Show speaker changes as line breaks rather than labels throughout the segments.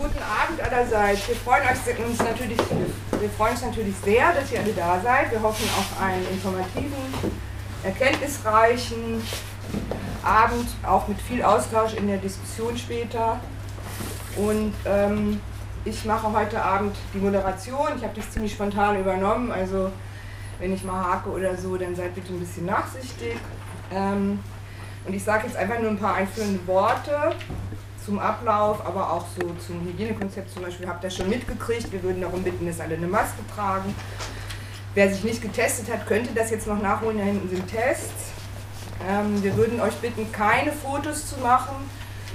Guten Abend allerseits. Wir freuen, uns natürlich, wir freuen uns natürlich sehr, dass ihr alle da seid. Wir hoffen auf einen informativen, erkenntnisreichen Abend, auch mit viel Austausch in der Diskussion später. Und ähm, ich mache heute Abend die Moderation. Ich habe das ziemlich spontan übernommen, also wenn ich mal hake oder so, dann seid bitte ein bisschen nachsichtig. Ähm, und ich sage jetzt einfach nur ein paar einführende Worte zum Ablauf, aber auch so zum Hygienekonzept zum Beispiel. Habt ihr schon mitgekriegt. Wir würden darum bitten, dass alle eine Maske tragen. Wer sich nicht getestet hat, könnte das jetzt noch nachholen. Da hinten sind Tests. Ähm, wir würden euch bitten, keine Fotos zu machen.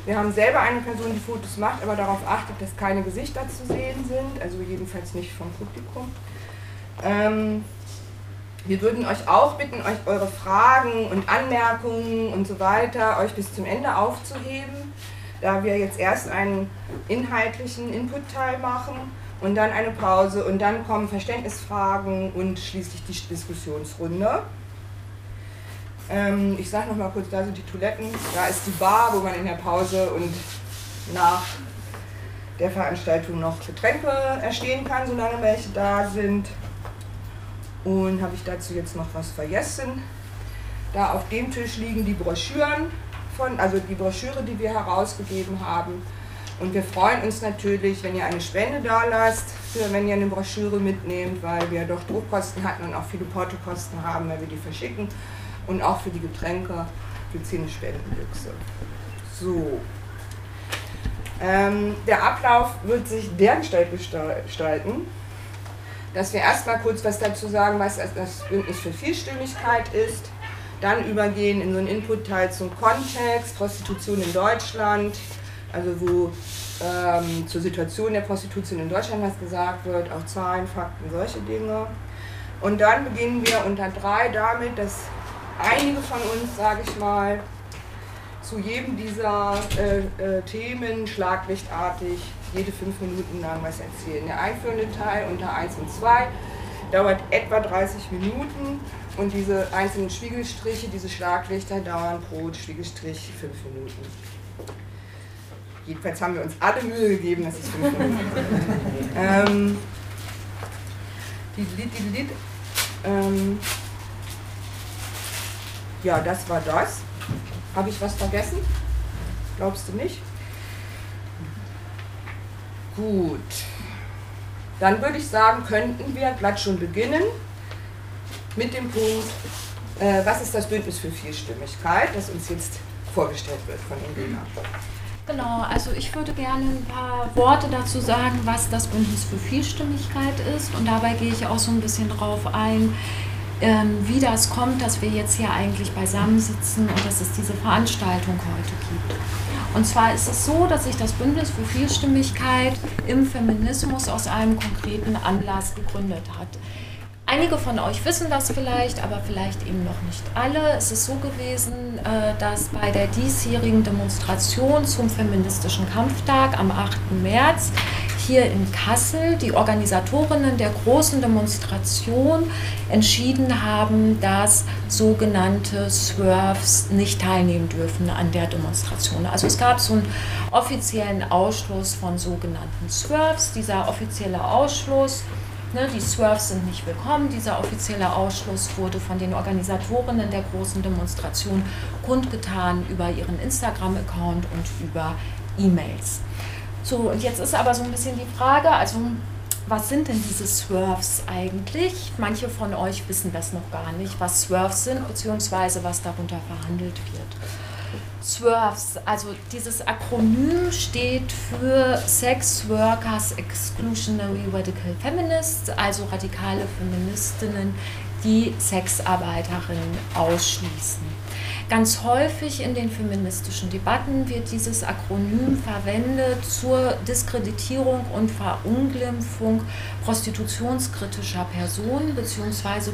Wir haben selber eine Person, die Fotos macht, aber darauf achtet, dass keine Gesichter zu sehen sind, also jedenfalls nicht vom Publikum. Ähm, wir würden euch auch bitten, euch eure Fragen und Anmerkungen und so weiter euch bis zum Ende aufzuheben, da wir jetzt erst einen inhaltlichen Input-Teil machen und dann eine Pause und dann kommen Verständnisfragen und schließlich die Diskussionsrunde. Ähm, ich sage noch mal kurz, da sind die Toiletten, da ist die Bar, wo man in der Pause und nach der Veranstaltung noch Getränke erstehen kann, solange welche da sind. Und habe ich dazu jetzt noch was vergessen? Da auf dem Tisch liegen die Broschüren von, also die Broschüre, die wir herausgegeben haben. Und wir freuen uns natürlich, wenn ihr eine Spende da lasst, wenn ihr eine Broschüre mitnehmt, weil wir doch Druckkosten hatten und auch viele Portokosten haben, weil wir die verschicken und auch für die Getränke für 10 Spendenbüchse. So. Ähm, der Ablauf wird sich dergestalt gestalten, dass wir erstmal kurz was dazu sagen, was das Bündnis für Vielstimmigkeit ist, dann übergehen in so einen Input-Teil zum Kontext, Prostitution in Deutschland, also wo ähm, zur Situation der Prostitution in Deutschland was gesagt wird, auch Zahlen, Fakten, solche Dinge. Und dann beginnen wir unter drei damit, dass einige von uns, sage ich mal, zu jedem dieser äh, äh, Themen schlaglichtartig jede fünf Minuten lang was erzählen. Der einführende Teil unter 1 und 2 dauert etwa 30 Minuten und diese einzelnen Spiegelstriche, diese Schlaglichter dauern pro Spiegelstrich fünf Minuten. Jedenfalls haben wir uns alle Mühe gegeben, dass es fünf Minuten ähm, die ähm, ja, das war das. Habe ich was vergessen? Glaubst du nicht? Gut. Dann würde ich sagen, könnten wir glatt schon beginnen mit dem Punkt, äh, was ist das Bündnis für Vielstimmigkeit, das uns jetzt vorgestellt wird von Indina.
Genau, also ich würde gerne ein paar Worte dazu sagen, was das Bündnis für Vielstimmigkeit ist. Und dabei gehe ich auch so ein bisschen drauf ein, ähm, wie das kommt, dass wir jetzt hier eigentlich beisammensitzen und dass es diese Veranstaltung heute gibt. Und zwar ist es so, dass sich das Bündnis für Vielstimmigkeit im Feminismus aus einem konkreten Anlass gegründet hat. Einige von euch wissen das vielleicht, aber vielleicht eben noch nicht alle. Es ist so gewesen, äh, dass bei der diesjährigen Demonstration zum feministischen Kampftag am 8. März hier in Kassel die Organisatorinnen der großen Demonstration entschieden haben, dass sogenannte Swerves nicht teilnehmen dürfen an der Demonstration. Also es gab so einen offiziellen Ausschluss von sogenannten Swerves. Dieser offizielle Ausschluss Ne, die Swerves sind nicht willkommen. Dieser offizielle Ausschluss wurde von den Organisatorinnen der großen Demonstration kundgetan über ihren Instagram-Account und über E-Mails. So, und jetzt ist aber so ein bisschen die Frage, also was sind denn diese Swerves eigentlich? Manche von euch wissen das noch gar nicht, was Swerves sind, beziehungsweise was darunter verhandelt wird. Swerves, also dieses Akronym steht für Sex Workers Exclusionary Radical Feminists, also radikale Feministinnen, die Sexarbeiterinnen ausschließen. Ganz häufig in den feministischen Debatten wird dieses Akronym verwendet zur Diskreditierung und Verunglimpfung prostitutionskritischer Personen bzw.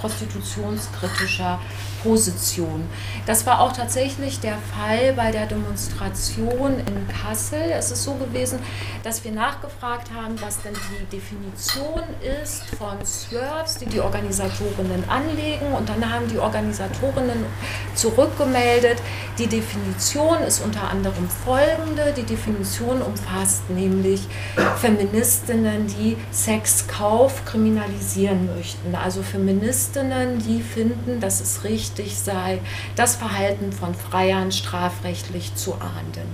prostitutionskritischer Position. Das war auch tatsächlich der Fall bei der Demonstration in Kassel. Es ist so gewesen, dass wir nachgefragt haben, was denn die Definition ist von Swerves, die die Organisatorinnen anlegen. Und dann haben die Organisatorinnen zu zurückgemeldet. Die Definition ist unter anderem folgende. Die Definition umfasst nämlich Feministinnen, die Sexkauf kriminalisieren möchten. Also Feministinnen, die finden, dass es richtig sei, das Verhalten von Freiern strafrechtlich zu ahnden.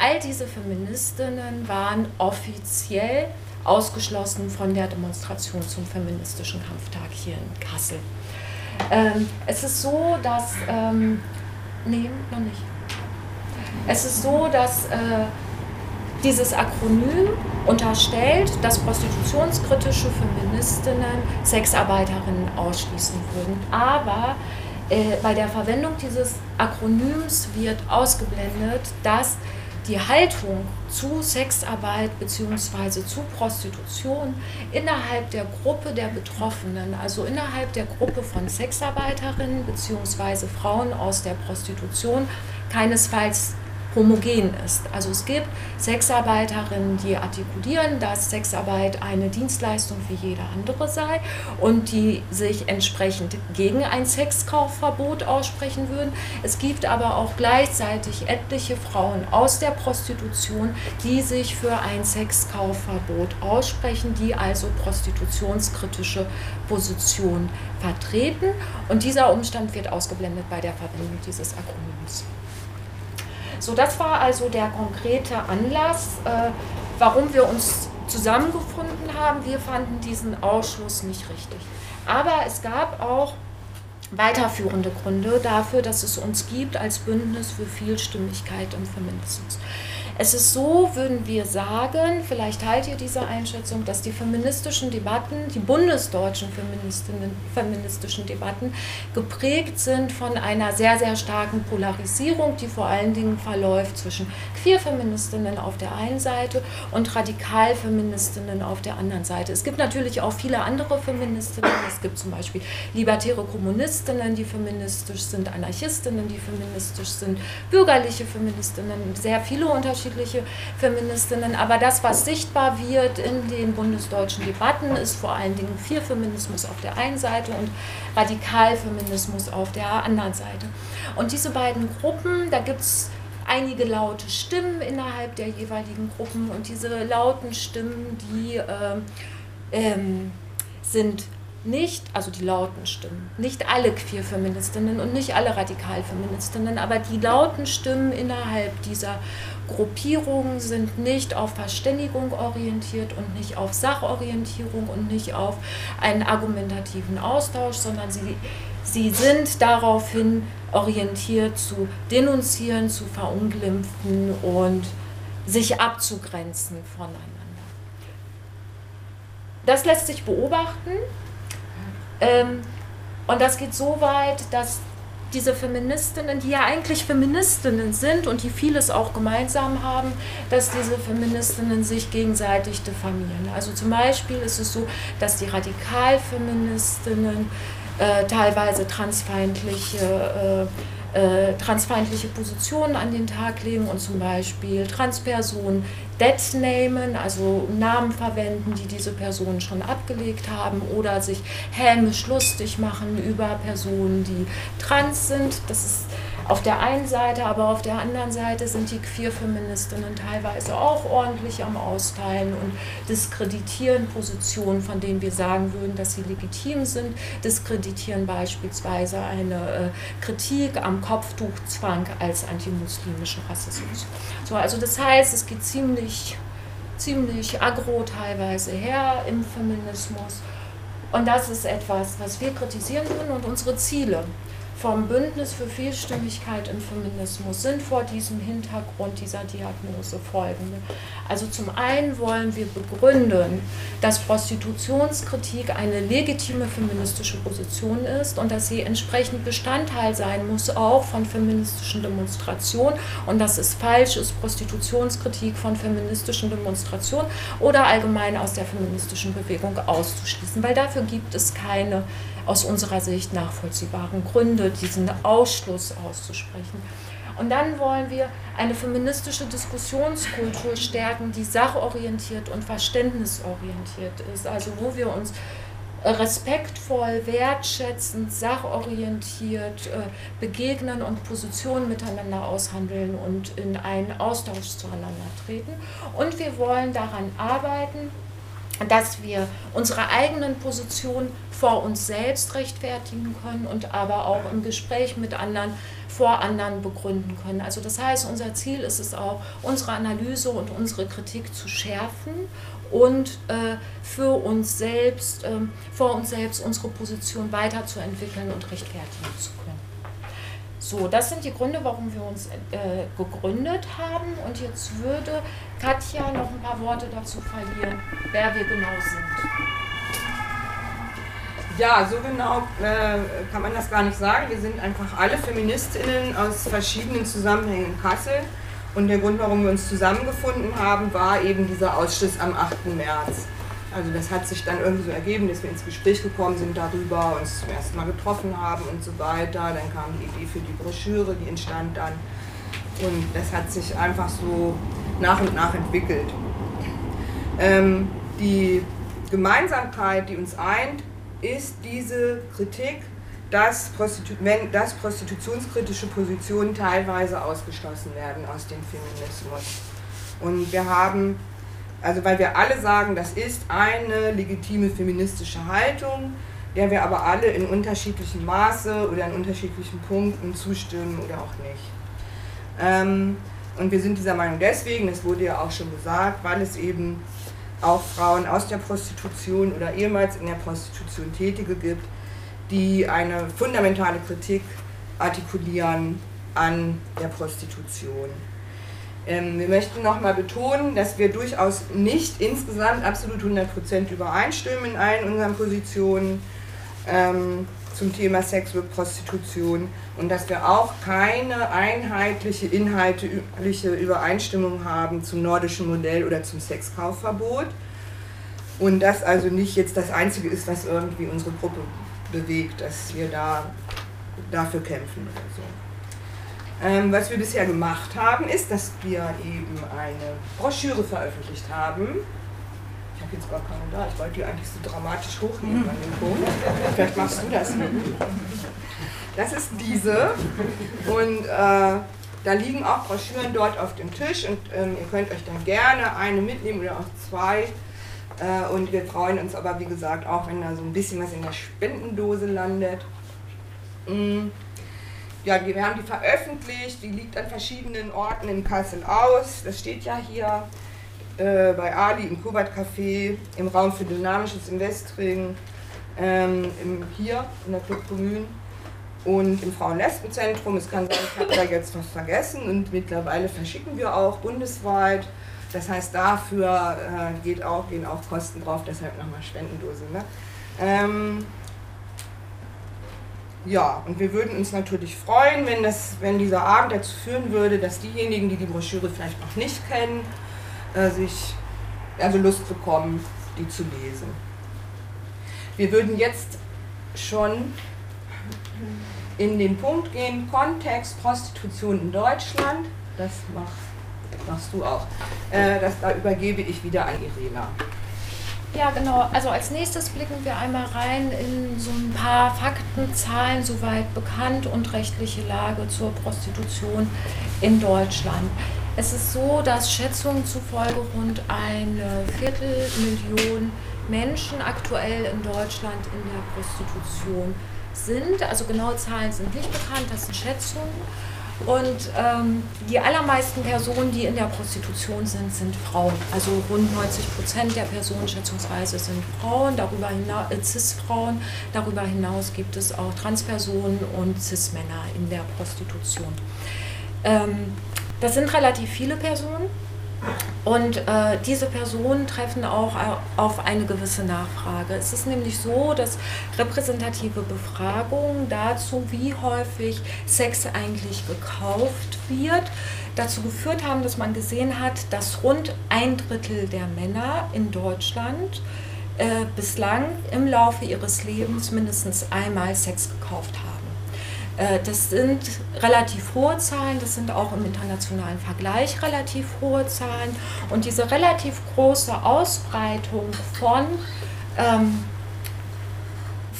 All diese Feministinnen waren offiziell ausgeschlossen von der Demonstration zum feministischen Kampftag hier in Kassel. Ähm, es ist so, dass, ähm, nee, noch nicht. Es ist so, dass äh, dieses Akronym unterstellt, dass prostitutionskritische Feministinnen Sexarbeiterinnen ausschließen würden. Aber äh, bei der Verwendung dieses Akronyms wird ausgeblendet, dass die Haltung zu Sexarbeit bzw. zu Prostitution innerhalb der Gruppe der Betroffenen, also innerhalb der Gruppe von Sexarbeiterinnen bzw. Frauen aus der Prostitution, keinesfalls homogen ist. Also es gibt Sexarbeiterinnen, die artikulieren, dass Sexarbeit eine Dienstleistung wie jede andere sei und die sich entsprechend gegen ein Sexkaufverbot aussprechen würden. Es gibt aber auch gleichzeitig etliche Frauen aus der Prostitution, die sich für ein Sexkaufverbot aussprechen, die also prostitutionskritische Position vertreten. Und dieser Umstand wird ausgeblendet bei der Verwendung dieses Akronyms. So, das war also der konkrete Anlass, äh, warum wir uns zusammengefunden haben. Wir fanden diesen Ausschluss nicht richtig. Aber es gab auch weiterführende Gründe dafür, dass es uns gibt als Bündnis für Vielstimmigkeit im Feminismus. Es ist so, würden wir sagen, vielleicht teilt ihr diese Einschätzung, dass die feministischen Debatten, die bundesdeutschen feministischen Debatten, geprägt sind von einer sehr, sehr starken Polarisierung, die vor allen Dingen verläuft zwischen Queer-Feministinnen auf der einen Seite und Radikal-Feministinnen auf der anderen Seite. Es gibt natürlich auch viele andere Feministinnen. Es gibt zum Beispiel libertäre Kommunistinnen, die feministisch sind, Anarchistinnen, die feministisch sind, bürgerliche Feministinnen, sehr viele unterschiedliche Feministinnen. Aber das, was sichtbar wird in den bundesdeutschen Debatten, ist vor allen Dingen Feminismus auf der einen Seite und Radikalfeminismus auf der anderen Seite. Und diese beiden Gruppen, da gibt es einige laute Stimmen innerhalb der jeweiligen Gruppen und diese lauten Stimmen, die äh, ähm, sind nicht, also die lauten Stimmen, nicht alle Queer-Feministinnen und nicht alle Radikalfeministinnen, aber die lauten Stimmen innerhalb dieser Gruppierungen sind nicht auf Verständigung orientiert und nicht auf Sachorientierung und nicht auf einen argumentativen Austausch, sondern sie, sie sind daraufhin orientiert zu denunzieren, zu verunglimpfen und sich abzugrenzen voneinander. Das lässt sich beobachten ähm, und das geht so weit, dass diese Feministinnen, die ja eigentlich Feministinnen sind und die vieles auch gemeinsam haben, dass diese Feministinnen sich gegenseitig diffamieren. Also zum Beispiel ist es so, dass die Radikalfeministinnen äh, teilweise transfeindliche äh, äh, transfeindliche Positionen an den Tag legen und zum Beispiel Transpersonen deadnamen, also Namen verwenden, die diese Personen schon abgelegt haben oder sich hämisch lustig machen über Personen, die trans sind. Das ist auf der einen Seite, aber auf der anderen Seite sind die Queer-Feministinnen teilweise auch ordentlich am Austeilen und diskreditieren Positionen, von denen wir sagen würden, dass sie legitim sind, diskreditieren beispielsweise eine äh, Kritik am Kopftuchzwang als antimuslimischen Rassismus. So, also das heißt, es geht ziemlich, ziemlich aggro teilweise her im Feminismus. Und das ist etwas, was wir kritisieren würden und unsere Ziele vom Bündnis für Vielstimmigkeit im Feminismus sind vor diesem Hintergrund dieser Diagnose folgende. Also zum einen wollen wir begründen, dass Prostitutionskritik eine legitime feministische Position ist und dass sie entsprechend Bestandteil sein muss auch von feministischen Demonstrationen und dass es falsch ist, Prostitutionskritik von feministischen Demonstrationen oder allgemein aus der feministischen Bewegung auszuschließen, weil dafür gibt es keine aus unserer Sicht nachvollziehbaren Gründe, diesen Ausschluss auszusprechen. Und dann wollen wir eine feministische Diskussionskultur stärken, die sachorientiert und verständnisorientiert ist, also wo wir uns respektvoll, wertschätzend, sachorientiert äh, begegnen und Positionen miteinander aushandeln und in einen Austausch zueinander treten. Und wir wollen daran arbeiten, dass wir unsere eigenen Positionen vor uns selbst rechtfertigen können und aber auch im Gespräch mit anderen vor anderen begründen können. Also das heißt, unser Ziel ist es auch, unsere Analyse und unsere Kritik zu schärfen und äh, für uns selbst, äh, vor uns selbst unsere Position weiterzuentwickeln und rechtfertigen zu können. So, das sind die Gründe, warum wir uns äh, gegründet haben. Und jetzt würde Katja noch ein paar Worte dazu verlieren, wer wir genau sind.
Ja, so genau äh, kann man das gar nicht sagen. Wir sind einfach alle Feministinnen aus verschiedenen Zusammenhängen in Kassel. Und der Grund, warum wir uns zusammengefunden haben, war eben dieser Ausschluss am 8. März. Also das hat sich dann irgendwie so ergeben, dass wir ins Gespräch gekommen sind darüber, uns zum ersten Mal getroffen haben und so weiter. Dann kam die Idee für die Broschüre, die entstand dann. Und das hat sich einfach so nach und nach entwickelt. Ähm, die Gemeinsamkeit, die uns eint, ist diese Kritik dass, Prostitu wenn, dass prostitutionskritische Positionen teilweise ausgeschlossen werden aus dem Feminismus. Und wir haben, also weil wir alle sagen, das ist eine legitime feministische Haltung, der wir aber alle in unterschiedlichem Maße oder in unterschiedlichen Punkten zustimmen oder auch nicht. Ähm, und wir sind dieser Meinung deswegen, das wurde ja auch schon gesagt, weil es eben auch Frauen aus der Prostitution oder ehemals in der Prostitution Tätige gibt, die eine fundamentale Kritik artikulieren an der Prostitution. Ähm, wir möchten nochmal betonen, dass wir durchaus nicht insgesamt absolut 100% übereinstimmen in allen unseren Positionen ähm, zum Thema Sex und Prostitution und dass wir auch keine einheitliche inhaltliche Übereinstimmung haben zum nordischen Modell oder zum Sexkaufverbot. Und das also nicht jetzt das Einzige ist, was irgendwie unsere Gruppe bewegt, dass wir da dafür kämpfen oder so. Ähm, was wir bisher gemacht haben, ist, dass wir eben eine Broschüre veröffentlicht haben. Ich habe jetzt gar keine da, ich wollte die eigentlich so dramatisch hochnehmen an dem Punkt. Vielleicht machst du das. Das ist diese und äh, da liegen auch Broschüren dort auf dem Tisch und ähm, ihr könnt euch dann gerne eine mitnehmen oder auch zwei äh, und wir freuen uns aber, wie gesagt, auch wenn da so ein bisschen was in der Spendendose landet. Mm. Ja, wir haben die veröffentlicht, die liegt an verschiedenen Orten in Kassel aus. Das steht ja hier äh, bei Ali im Kubat Café, im Raum für dynamisches Investing, ähm, im, hier in der Club Kommune und im Frauen-Lesben-Zentrum. Es kann sein, ich habe da jetzt was vergessen und mittlerweile verschicken wir auch bundesweit. Das heißt, dafür äh, geht auch, gehen auch Kosten drauf, deshalb nochmal Spendendose. Ne? Ähm, ja, und wir würden uns natürlich freuen, wenn, das, wenn dieser Abend dazu führen würde, dass diejenigen, die die Broschüre vielleicht noch nicht kennen, äh, sich also Lust bekommen, die zu lesen. Wir würden jetzt schon in den Punkt gehen, Kontext Prostitution in Deutschland. Das macht machst du auch. Äh, das, da übergebe ich wieder an Irena.
Ja, genau. Also als nächstes blicken wir einmal rein in so ein paar Fakten, Zahlen, soweit bekannt und rechtliche Lage zur Prostitution in Deutschland. Es ist so, dass Schätzungen zufolge rund eine Viertelmillion Menschen aktuell in Deutschland in der Prostitution sind. Also genaue Zahlen sind nicht bekannt, das sind Schätzungen. Und ähm, die allermeisten Personen, die in der Prostitution sind, sind Frauen. Also rund 90 Prozent der Personen schätzungsweise sind Frauen, darüber hinaus, äh, Cis-Frauen. Darüber hinaus gibt es auch Transpersonen und Cis-Männer in der Prostitution. Ähm, das sind relativ viele Personen. Und äh, diese Personen treffen auch auf eine gewisse Nachfrage. Es ist nämlich so, dass repräsentative Befragungen dazu, wie häufig Sex eigentlich gekauft wird, dazu geführt haben, dass man gesehen hat, dass rund ein Drittel der Männer in Deutschland äh, bislang im Laufe ihres Lebens mindestens einmal Sex gekauft haben. Äh, das sind relativ hohe Zahlen, das sind auch im internationalen Vergleich relativ hohe Zahlen. Und diese relativ große Ausbreitung von ähm,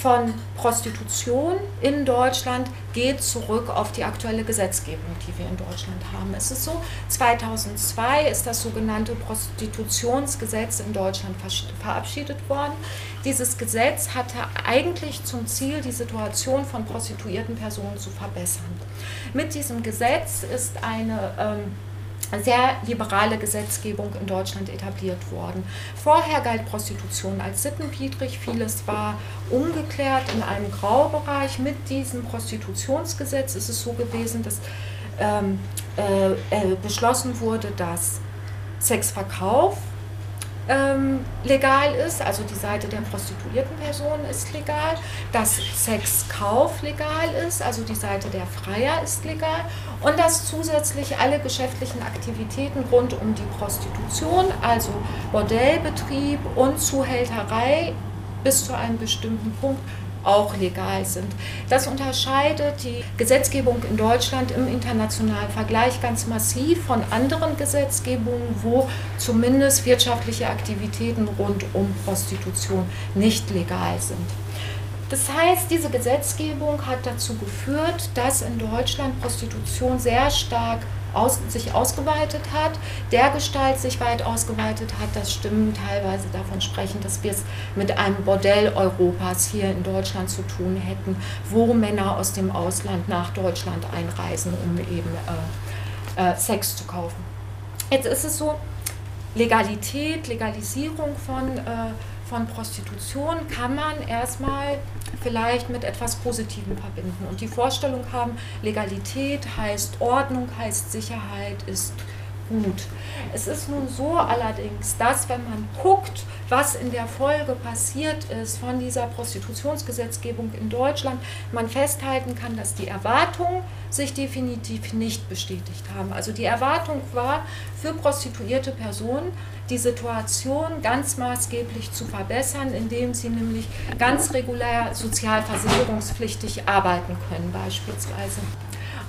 von Prostitution in Deutschland geht zurück auf die aktuelle Gesetzgebung, die wir in Deutschland haben. Es ist so, 2002 ist das sogenannte Prostitutionsgesetz in Deutschland verabschiedet worden. Dieses Gesetz hatte eigentlich zum Ziel, die Situation von prostituierten Personen zu verbessern. Mit diesem Gesetz ist eine ähm, sehr liberale Gesetzgebung in Deutschland etabliert worden. Vorher galt Prostitution als sittenwidrig, vieles war ungeklärt in einem Graubereich. Mit diesem Prostitutionsgesetz ist es so gewesen, dass ähm, äh, äh, beschlossen wurde, dass Sexverkauf ähm, legal ist, also die Seite der prostituierten Personen ist legal, dass Sexkauf legal ist, also die Seite der Freier ist legal. Und dass zusätzlich alle geschäftlichen Aktivitäten rund um die Prostitution, also Bordellbetrieb und Zuhälterei bis zu einem bestimmten Punkt auch legal sind. Das unterscheidet die Gesetzgebung in Deutschland im internationalen Vergleich ganz massiv von anderen Gesetzgebungen, wo zumindest wirtschaftliche Aktivitäten rund um Prostitution nicht legal sind. Das heißt, diese Gesetzgebung hat dazu geführt, dass in Deutschland Prostitution sehr stark aus, sich ausgeweitet hat, der Gestalt sich weit ausgeweitet hat, dass Stimmen teilweise davon sprechen, dass wir es mit einem Bordell Europas hier in Deutschland zu tun hätten, wo Männer aus dem Ausland nach Deutschland einreisen, um eben äh, äh, Sex zu kaufen. Jetzt ist es so, Legalität, Legalisierung von äh, von Prostitution kann man erstmal vielleicht mit etwas Positivem verbinden und die Vorstellung haben, Legalität heißt Ordnung, heißt Sicherheit, ist gut. Es ist nun so allerdings, dass wenn man guckt, was in der Folge passiert ist von dieser Prostitutionsgesetzgebung in Deutschland, man festhalten kann, dass die Erwartungen sich definitiv nicht bestätigt haben. Also die Erwartung war für prostituierte Personen, die Situation ganz maßgeblich zu verbessern, indem sie nämlich ganz regulär sozialversicherungspflichtig arbeiten können beispielsweise.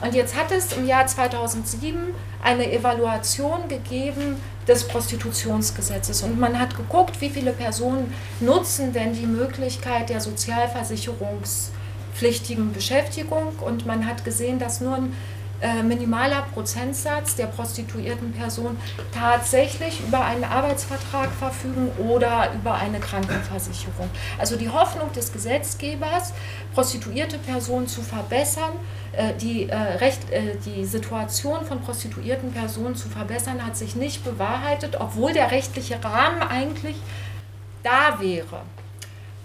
Und jetzt hat es im Jahr 2007 eine Evaluation gegeben des Prostitutionsgesetzes und man hat geguckt, wie viele Personen nutzen denn die Möglichkeit der sozialversicherungspflichtigen Beschäftigung und man hat gesehen, dass nur ein äh, minimaler Prozentsatz der prostituierten Personen tatsächlich über einen Arbeitsvertrag verfügen oder über eine Krankenversicherung. Also die Hoffnung des Gesetzgebers, prostituierte Personen zu verbessern, äh, die, äh, Recht, die Situation von prostituierten Personen zu verbessern, hat sich nicht bewahrheitet, obwohl der rechtliche Rahmen eigentlich da wäre.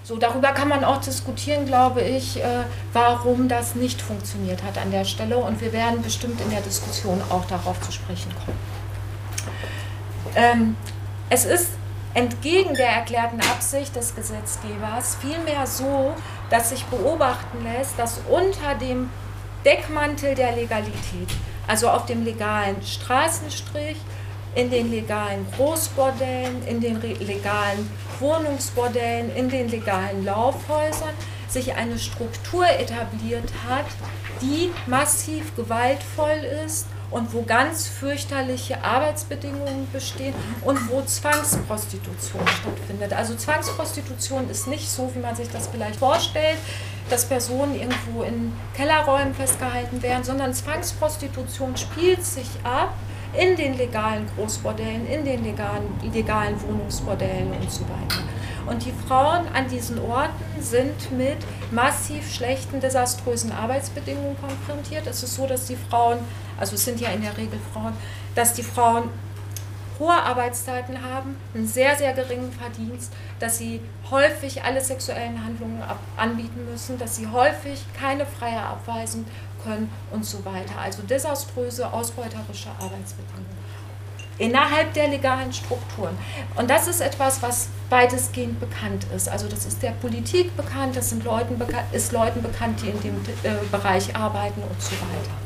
So, darüber kann man auch diskutieren, glaube ich, äh, warum das nicht funktioniert hat an der Stelle. Und wir werden bestimmt in der Diskussion auch darauf zu sprechen kommen. Ähm, es ist entgegen der erklärten Absicht des Gesetzgebers vielmehr so, dass sich beobachten lässt, dass unter dem Deckmantel der Legalität, also auf dem legalen Straßenstrich, in den legalen Großbordellen, in den legalen Wohnungsbordellen, in den legalen Laufhäusern sich eine Struktur etabliert hat, die massiv gewaltvoll ist und wo ganz fürchterliche Arbeitsbedingungen bestehen und wo Zwangsprostitution stattfindet. Also Zwangsprostitution ist nicht so, wie man sich das vielleicht vorstellt, dass Personen irgendwo in Kellerräumen festgehalten werden, sondern Zwangsprostitution spielt sich ab in den legalen Großbordellen, in den legalen, legalen Wohnungsbordellen und so weiter. Und die Frauen an diesen Orten sind mit massiv schlechten, desaströsen Arbeitsbedingungen konfrontiert. Es ist so, dass die Frauen, also es sind ja in der Regel Frauen, dass die Frauen hohe Arbeitszeiten haben, einen sehr, sehr geringen Verdienst, dass sie häufig alle sexuellen Handlungen anbieten müssen, dass sie häufig keine Freie abweisen können und so weiter. Also desaströse, ausbeuterische Arbeitsbedingungen innerhalb der legalen Strukturen. Und das ist etwas, was weitestgehend bekannt ist. Also das ist der Politik bekannt, das sind Leuten ist Leuten bekannt, die in dem äh, Bereich arbeiten und so weiter.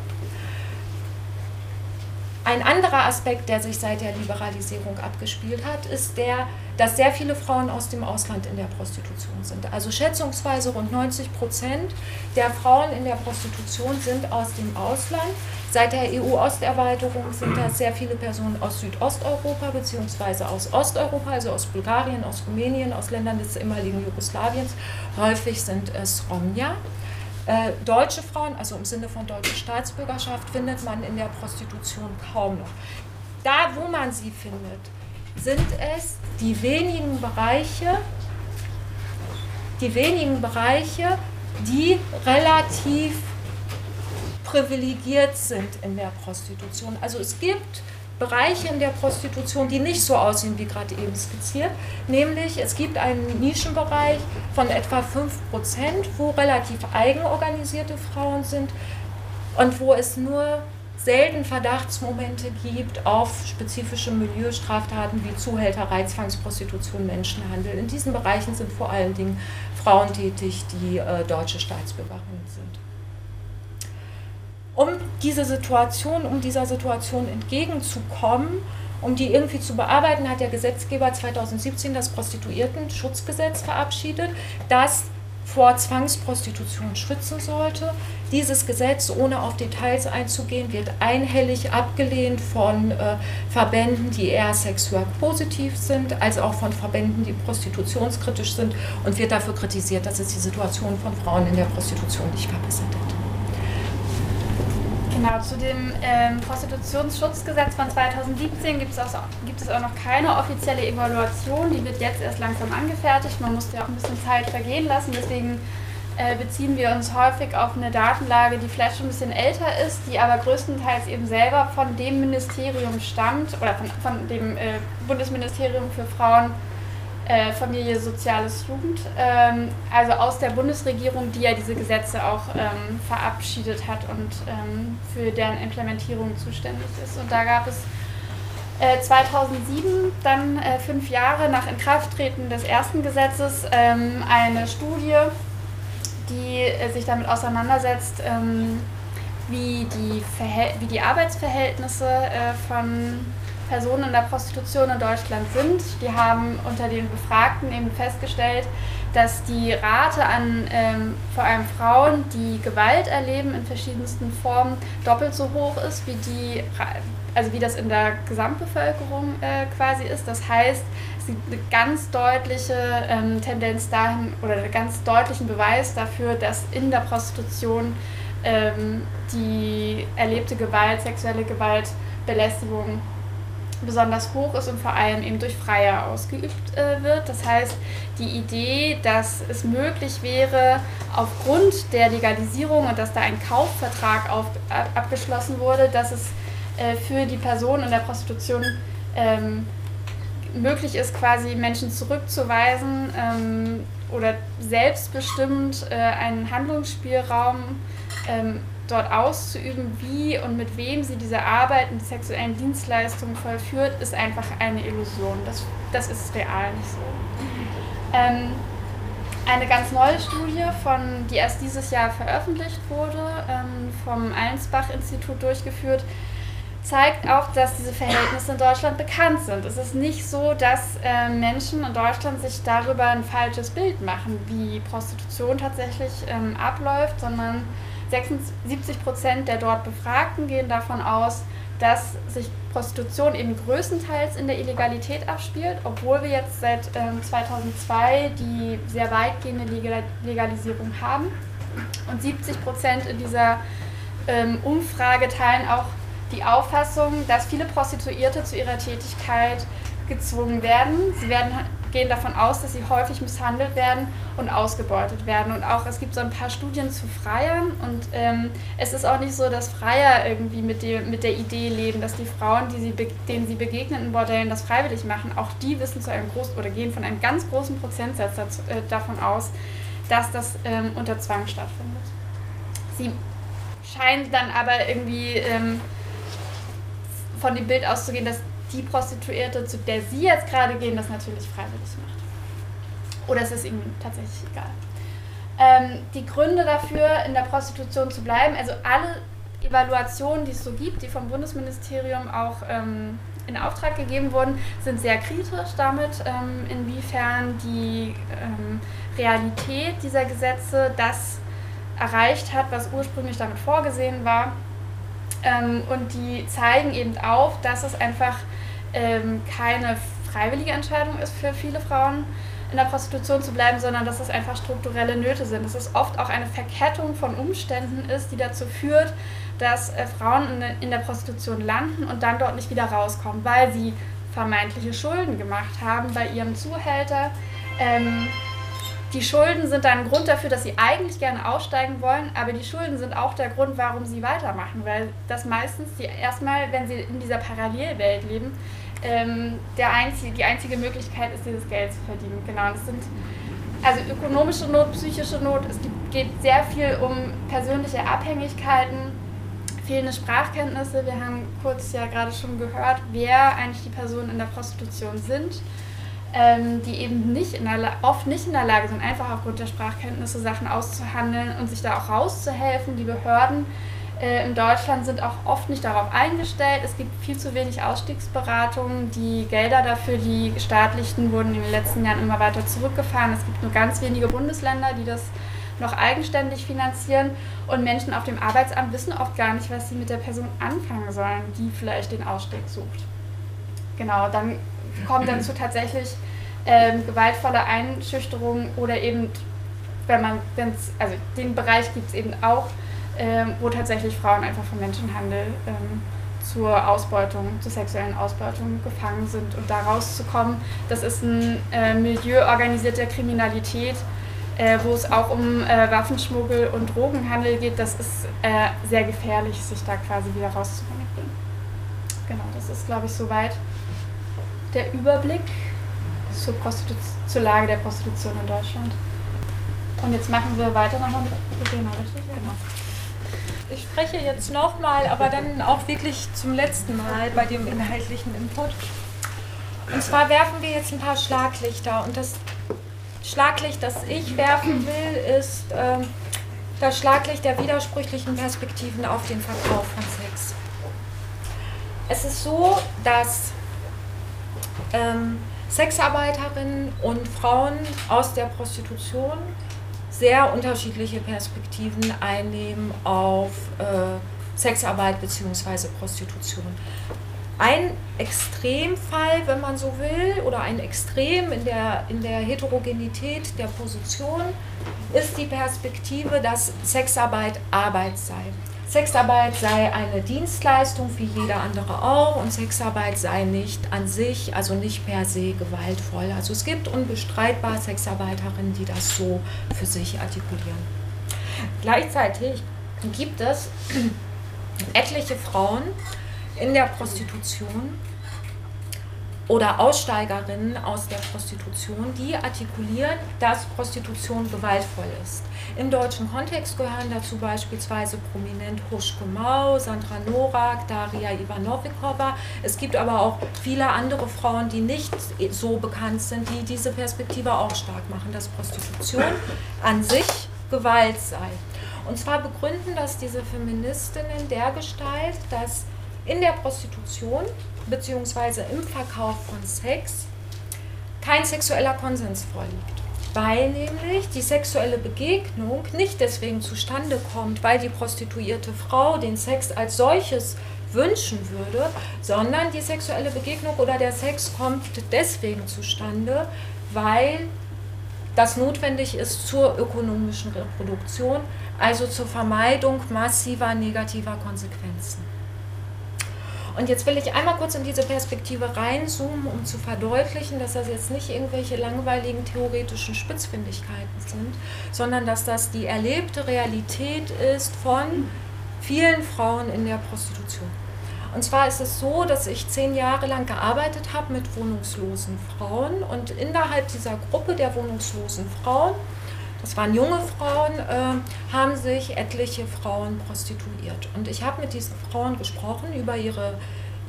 Ein anderer Aspekt, der sich seit der Liberalisierung abgespielt hat, ist der, dass sehr viele Frauen aus dem Ausland in der Prostitution sind. Also schätzungsweise rund 90 Prozent der Frauen in der Prostitution sind aus dem Ausland. Seit der EU-Osterweiterung sind das sehr viele Personen aus Südosteuropa bzw. aus Osteuropa, also aus Bulgarien, aus Rumänien, aus Ländern des ehemaligen Jugoslawiens. Häufig sind es Romja. Äh, deutsche Frauen, also im Sinne von deutscher Staatsbürgerschaft, findet man in der Prostitution kaum noch. Da, wo man sie findet, sind es die wenigen Bereiche, die wenigen Bereiche, die relativ privilegiert sind in der Prostitution. Also es gibt Bereiche in der Prostitution, die nicht so aussehen wie gerade eben skizziert. Nämlich es gibt einen Nischenbereich von etwa 5%, wo relativ eigenorganisierte Frauen sind und wo es nur selten Verdachtsmomente gibt auf spezifische Milieustraftaten wie Zuhälterei, Zwangsprostitution, Menschenhandel. In diesen Bereichen sind vor allen Dingen Frauen tätig, die äh, deutsche Staatsbürgerinnen sind um diese Situation, um dieser Situation entgegenzukommen, um die irgendwie zu bearbeiten, hat der Gesetzgeber 2017 das Prostituierten-Schutzgesetz verabschiedet, das vor Zwangsprostitution schützen sollte. Dieses Gesetz, ohne auf Details einzugehen, wird einhellig abgelehnt von äh, Verbänden, die eher sexuell positiv sind, als auch von Verbänden, die prostitutionskritisch sind und wird dafür kritisiert, dass es die Situation von Frauen in der Prostitution nicht verbessert hat.
Genau, zu dem ähm, Prostitutionsschutzgesetz von 2017 gibt es, auch, gibt es auch noch keine offizielle Evaluation. Die wird jetzt erst langsam angefertigt. Man musste ja auch ein bisschen Zeit vergehen lassen. Deswegen äh, beziehen wir uns häufig auf eine Datenlage, die vielleicht schon ein bisschen älter ist, die aber größtenteils eben selber von dem Ministerium stammt oder von, von dem äh, Bundesministerium für Frauen äh, Familie, Soziales, Jugend, ähm, also aus der Bundesregierung, die ja diese Gesetze auch ähm, verabschiedet hat und ähm, für deren Implementierung zuständig ist. Und da gab es äh, 2007, dann äh, fünf Jahre nach Inkrafttreten des ersten Gesetzes, ähm, eine Studie, die äh, sich damit auseinandersetzt, ähm, wie die, wie die Arbeitsverhältnisse äh, von Personen in der Prostitution in Deutschland sind. Die haben unter den Befragten eben festgestellt, dass die Rate an ähm, vor allem Frauen, die Gewalt erleben in verschiedensten Formen, doppelt so hoch ist wie die, also wie das in der Gesamtbevölkerung äh, quasi ist. Das heißt, es gibt eine ganz deutliche ähm, Tendenz dahin oder einen ganz deutlichen Beweis dafür, dass in der Prostitution ähm, die erlebte Gewalt, sexuelle Gewalt, Belästigung besonders hoch ist und vor allem eben durch Freier ausgeübt äh, wird. Das heißt, die Idee, dass es möglich wäre, aufgrund der Legalisierung und dass da ein Kaufvertrag auf, ab, abgeschlossen wurde, dass es äh, für die Person in der Prostitution ähm, möglich ist, quasi Menschen zurückzuweisen ähm, oder selbstbestimmt äh, einen Handlungsspielraum ähm, dort auszuüben, wie und mit wem sie diese Arbeit und die sexuellen Dienstleistungen vollführt, ist einfach eine Illusion. Das, das ist real nicht so. Ähm, eine ganz neue Studie, von, die erst dieses Jahr veröffentlicht wurde, ähm, vom Allensbach-Institut durchgeführt, zeigt auch, dass diese Verhältnisse in Deutschland bekannt sind. Es ist nicht so, dass äh, Menschen in Deutschland sich darüber ein falsches Bild machen, wie Prostitution tatsächlich ähm, abläuft, sondern 76 Prozent der dort Befragten gehen davon aus, dass sich Prostitution eben größtenteils in der Illegalität abspielt, obwohl wir jetzt seit ähm, 2002 die sehr weitgehende Legalisierung haben. Und 70 Prozent in dieser ähm, Umfrage teilen auch die Auffassung, dass viele Prostituierte zu ihrer Tätigkeit gezwungen werden. Sie werden gehen davon aus, dass sie häufig misshandelt werden und ausgebeutet werden. Und auch es gibt so ein paar Studien zu Freiern und ähm, es ist auch nicht so, dass Freier irgendwie mit, die, mit der Idee leben, dass die Frauen, die sie, denen sie begegnen in Bordellen, das freiwillig machen. Auch die wissen zu einem großen oder gehen von einem ganz großen Prozentsatz dazu, äh, davon aus, dass das ähm, unter Zwang stattfindet. Sie scheinen dann aber irgendwie ähm, von dem Bild auszugehen, dass die Prostituierte, zu der Sie jetzt gerade gehen, das natürlich freiwillig macht. Oder es ist Ihnen tatsächlich egal. Ähm, die Gründe dafür, in der Prostitution zu bleiben, also alle Evaluationen, die es so gibt, die vom Bundesministerium auch ähm, in Auftrag gegeben wurden, sind sehr kritisch damit, ähm, inwiefern die ähm, Realität dieser Gesetze das erreicht hat, was ursprünglich damit vorgesehen war. Ähm, und die zeigen eben auf, dass es einfach ähm, keine freiwillige Entscheidung ist für viele Frauen, in der Prostitution zu bleiben, sondern dass es einfach strukturelle Nöte sind. Dass es oft auch eine Verkettung von Umständen ist, die dazu führt, dass äh, Frauen in, in der Prostitution landen und dann dort nicht wieder rauskommen, weil sie vermeintliche Schulden gemacht haben bei ihrem Zuhälter. Ähm, die Schulden sind dann ein Grund dafür, dass sie eigentlich gerne aussteigen wollen, aber die Schulden sind auch der Grund, warum sie weitermachen, weil das meistens die erstmal, wenn sie in dieser Parallelwelt leben, ähm, der einzige, die einzige Möglichkeit ist, dieses Geld zu verdienen. Genau, und es sind also ökonomische Not, psychische Not, es gibt, geht sehr viel um persönliche Abhängigkeiten, fehlende Sprachkenntnisse. Wir haben kurz ja gerade schon gehört, wer eigentlich die Personen in der Prostitution sind ähm, die eben nicht in der, oft nicht in der Lage sind, einfach aufgrund der Sprachkenntnisse Sachen auszuhandeln und sich da auch rauszuhelfen. Die Behörden äh, in Deutschland sind auch oft nicht darauf eingestellt. Es gibt viel zu wenig Ausstiegsberatungen. Die Gelder dafür, die staatlichen, wurden in den letzten Jahren immer weiter zurückgefahren. Es gibt nur ganz wenige Bundesländer, die das noch eigenständig finanzieren. Und Menschen auf dem Arbeitsamt wissen oft gar nicht, was sie mit der Person anfangen sollen, die vielleicht den Ausstieg sucht. Genau, dann kommt dann zu tatsächlich ähm, gewaltvoller Einschüchterung oder eben, wenn man, wenn's, also den Bereich gibt es eben auch, ähm, wo tatsächlich Frauen einfach vom Menschenhandel ähm, zur Ausbeutung, zur sexuellen Ausbeutung gefangen sind und da rauszukommen. Das ist ein äh, Milieu organisierter Kriminalität, äh, wo es auch um äh, Waffenschmuggel und Drogenhandel geht. Das ist äh, sehr gefährlich, sich da quasi wieder rauszukommen. Genau, das ist, glaube ich, soweit der Überblick zur, zur, Lage der Prostitution in Deutschland. Und jetzt machen wir weiter nochmal mit Regina, richtig? Genau.
Ich spreche jetzt nochmal, aber dann auch wirklich zum letzten Mal bei dem inhaltlichen Input. Und zwar werfen wir jetzt ein paar Schlaglichter. Und das Schlaglicht, das ich werfen will, ist äh, das Schlaglicht der widersprüchlichen Perspektiven auf den Verkauf von Sex. Es ist so, dass ähm, Sexarbeiterinnen und Frauen aus der Prostitution sehr unterschiedliche Perspektiven einnehmen auf äh, Sexarbeit bzw. Prostitution. Ein Extremfall, wenn man so will, oder ein Extrem in der, in der Heterogenität der Position ist die Perspektive, dass Sexarbeit Arbeit sei. Sexarbeit sei eine Dienstleistung wie jeder andere auch und Sexarbeit sei nicht an sich, also nicht per se gewaltvoll. Also es gibt unbestreitbar Sexarbeiterinnen, die das so für sich artikulieren. Gleichzeitig gibt es etliche Frauen in der Prostitution, oder Aussteigerinnen aus der Prostitution, die artikulieren, dass Prostitution gewaltvoll ist. Im deutschen Kontext gehören dazu beispielsweise prominent Huschke Mau, Sandra Norak, Daria Ivanovikova. Es gibt aber auch viele andere Frauen, die nicht so bekannt sind, die diese Perspektive auch stark machen, dass Prostitution an sich Gewalt sei. Und zwar begründen das diese Feministinnen der Gestalt, dass in der Prostitution bzw. im Verkauf von Sex kein sexueller Konsens vorliegt. Weil nämlich die sexuelle Begegnung nicht deswegen zustande kommt, weil die prostituierte Frau den Sex als solches wünschen würde, sondern die sexuelle Begegnung oder der Sex kommt deswegen zustande, weil das notwendig ist zur ökonomischen Reproduktion, also zur Vermeidung massiver negativer Konsequenzen. Und jetzt will ich einmal kurz in diese Perspektive reinzoomen, um zu verdeutlichen, dass das jetzt nicht irgendwelche langweiligen theoretischen Spitzfindigkeiten sind, sondern dass das die erlebte Realität ist von vielen Frauen in der Prostitution. Und zwar ist es so, dass ich zehn Jahre lang gearbeitet habe mit wohnungslosen Frauen und innerhalb dieser Gruppe der wohnungslosen Frauen das waren junge Frauen, äh, haben sich etliche Frauen prostituiert. Und ich habe mit diesen Frauen gesprochen über ihre,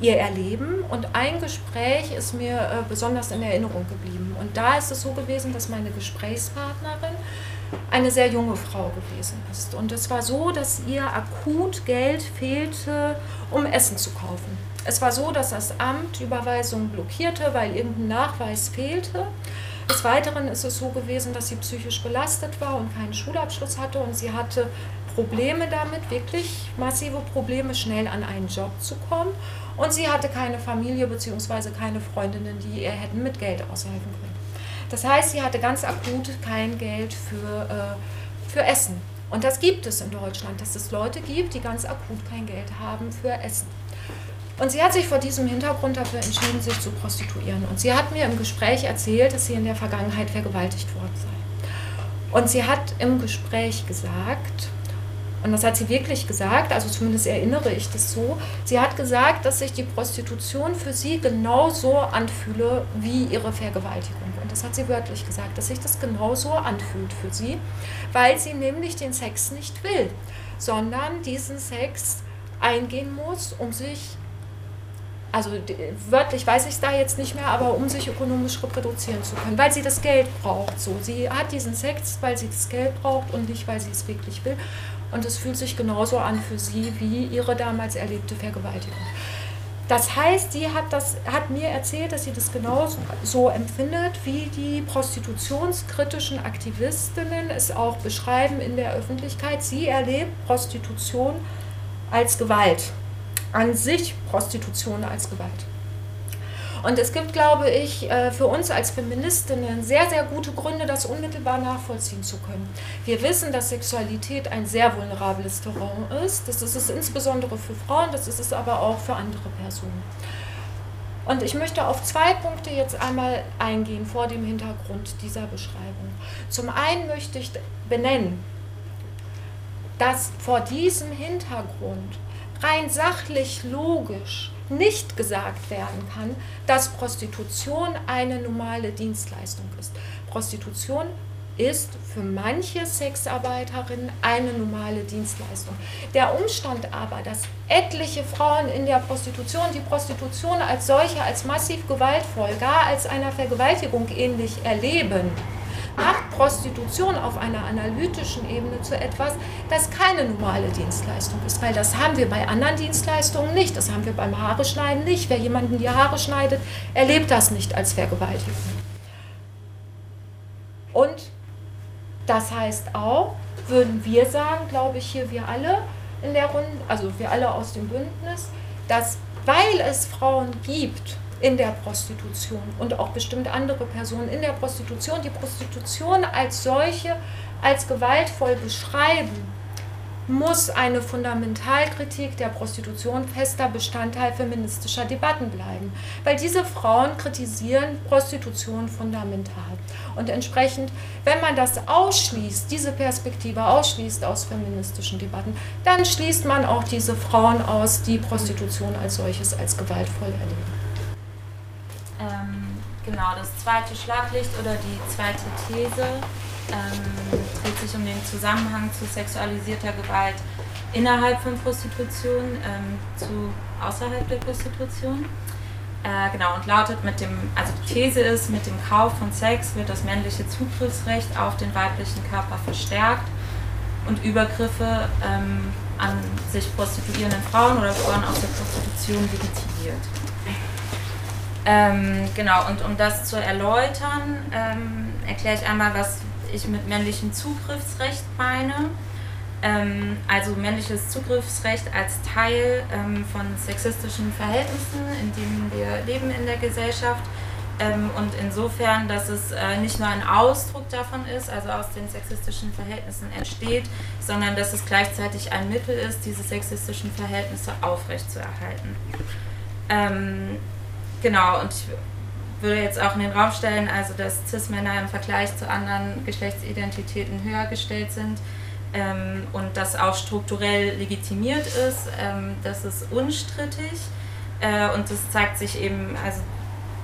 ihr Erleben und ein Gespräch ist mir äh, besonders in Erinnerung geblieben. Und da ist es so gewesen, dass meine Gesprächspartnerin eine sehr junge Frau gewesen ist. Und es war so, dass ihr akut Geld fehlte, um Essen zu kaufen. Es war so, dass das Amt Überweisungen blockierte, weil irgendein Nachweis fehlte. Des Weiteren ist es so gewesen, dass sie psychisch belastet war und keinen Schulabschluss hatte und sie hatte Probleme damit, wirklich massive Probleme, schnell an einen Job zu kommen. Und sie hatte keine Familie bzw. keine Freundinnen, die ihr hätten mit Geld aushelfen können. Das heißt, sie hatte ganz akut kein Geld für, äh, für Essen. Und das gibt es in Deutschland, dass es Leute gibt, die ganz akut kein Geld haben für Essen. Und sie hat sich vor diesem Hintergrund dafür entschieden, sich zu prostituieren. Und sie hat mir im Gespräch erzählt, dass sie in der Vergangenheit vergewaltigt worden sei. Und sie hat im Gespräch gesagt, und das hat sie wirklich gesagt, also zumindest erinnere ich das so. Sie hat gesagt, dass sich die Prostitution für sie genauso anfühle wie ihre Vergewaltigung. Und das hat sie wörtlich gesagt, dass sich das genauso anfühlt für sie, weil sie nämlich den Sex nicht will, sondern diesen Sex eingehen muss, um sich also wörtlich weiß ich es da jetzt nicht mehr, aber um sich ökonomisch reproduzieren zu können, weil sie das Geld braucht. So, sie hat diesen Sex, weil sie das Geld braucht und nicht, weil sie es wirklich will. Und es fühlt sich genauso an für sie wie ihre damals erlebte Vergewaltigung. Das heißt, sie hat, das, hat mir erzählt, dass sie das genauso so empfindet, wie die prostitutionskritischen Aktivistinnen es auch beschreiben in der Öffentlichkeit. Sie erlebt Prostitution als Gewalt, an sich Prostitution als Gewalt. Und es gibt, glaube ich, äh, für uns als Feministinnen sehr, sehr gute Gründe, das unmittelbar nachvollziehen zu können. Wir wissen, dass Sexualität ein sehr vulnerables Terrain ist. Das ist es insbesondere für Frauen, das ist es aber auch für andere Personen. Und ich möchte auf zwei Punkte jetzt einmal eingehen vor dem Hintergrund dieser Beschreibung. Zum einen möchte ich benennen, dass vor diesem Hintergrund rein sachlich logisch nicht gesagt werden kann, dass Prostitution eine normale Dienstleistung ist. Prostitution ist für manche Sexarbeiterinnen eine normale Dienstleistung. Der Umstand aber, dass etliche Frauen in der Prostitution die Prostitution als solche, als massiv gewaltvoll, gar als einer Vergewaltigung ähnlich erleben, macht Prostitution auf einer analytischen Ebene zu etwas, das keine normale Dienstleistung ist. Weil das haben wir bei anderen Dienstleistungen nicht. Das haben wir beim Haare schneiden nicht. Wer jemanden die Haare schneidet, erlebt das nicht als Vergewaltigung. Und das heißt auch, würden wir sagen, glaube ich, hier wir alle in der Runde, also wir alle aus dem Bündnis, dass weil es Frauen gibt, in der Prostitution und auch bestimmt andere Personen in der Prostitution die Prostitution als solche, als gewaltvoll beschreiben, muss eine Fundamentalkritik der Prostitution fester Bestandteil feministischer Debatten bleiben. Weil diese Frauen kritisieren Prostitution fundamental. Und entsprechend, wenn man das ausschließt, diese Perspektive ausschließt aus feministischen Debatten, dann schließt man auch diese Frauen aus, die Prostitution als solches als gewaltvoll erleben.
Genau, das zweite Schlaglicht oder die zweite These ähm, dreht sich um den Zusammenhang zu sexualisierter Gewalt innerhalb von Prostitution ähm, zu außerhalb der Prostitution. Äh, genau, und lautet mit dem, also die These ist, mit dem Kauf von Sex wird das männliche Zugriffsrecht auf den weiblichen Körper verstärkt und Übergriffe ähm, an sich prostituierenden Frauen oder Frauen aus der Prostitution legitimiert. Ähm, genau, und um das zu erläutern, ähm, erkläre ich einmal, was ich mit männlichem Zugriffsrecht meine. Ähm, also männliches Zugriffsrecht als Teil ähm, von sexistischen Verhältnissen, in denen wir leben in der Gesellschaft. Ähm, und insofern, dass es äh, nicht nur ein Ausdruck davon ist, also aus den sexistischen Verhältnissen entsteht, sondern dass es gleichzeitig ein Mittel ist, diese sexistischen Verhältnisse aufrechtzuerhalten. Ähm, Genau, und ich würde jetzt auch in den Raum stellen, also dass Cis-Männer im Vergleich zu anderen Geschlechtsidentitäten höher gestellt sind ähm, und das auch strukturell legitimiert ist. Ähm, das ist unstrittig äh, und das zeigt sich eben also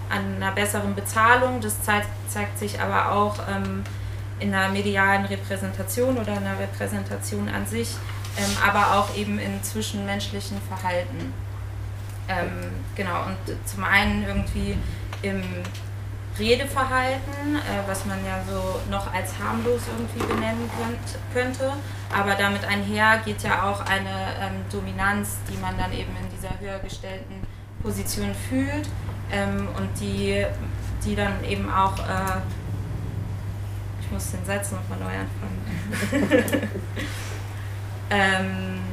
an einer besseren Bezahlung, das zeigt, zeigt sich aber auch ähm, in einer medialen Repräsentation oder einer Repräsentation an sich, ähm, aber auch eben in zwischenmenschlichen Verhalten. Ähm, genau, und zum einen irgendwie im Redeverhalten, äh, was man ja so noch als harmlos irgendwie benennen könnt, könnte. Aber damit einher geht ja auch eine ähm, Dominanz, die man dann eben in dieser höher gestellten Position fühlt ähm, und die, die dann eben auch, äh, ich muss den Satz nochmal neu anfangen. ähm,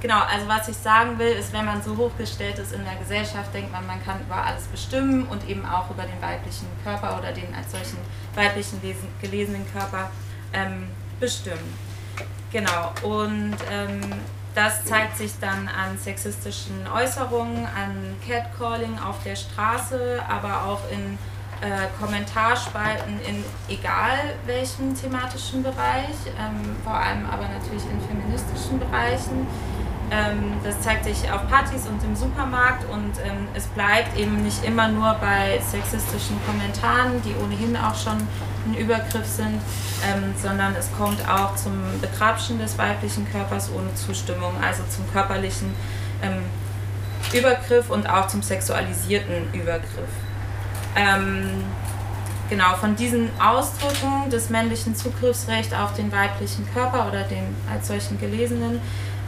Genau, also was ich sagen will, ist, wenn man so hochgestellt ist in der Gesellschaft, denkt man, man kann über alles bestimmen und eben auch über den weiblichen Körper oder den als solchen weiblichen lesen, gelesenen Körper ähm, bestimmen. Genau, und ähm, das zeigt sich dann an sexistischen Äußerungen, an Catcalling auf der Straße, aber auch in äh, Kommentarspalten in egal welchem thematischen Bereich, ähm, vor allem aber natürlich in feministischen Bereichen. Ähm, das zeigt sich auf Partys und im Supermarkt und ähm, es bleibt eben nicht immer nur bei sexistischen Kommentaren, die ohnehin auch schon ein Übergriff sind, ähm, sondern es kommt auch zum Begrapschen des weiblichen Körpers ohne Zustimmung, also zum körperlichen ähm, Übergriff und auch zum sexualisierten Übergriff. Ähm, genau, von diesen Ausdrücken des männlichen Zugriffsrechts auf den weiblichen Körper oder den als solchen gelesenen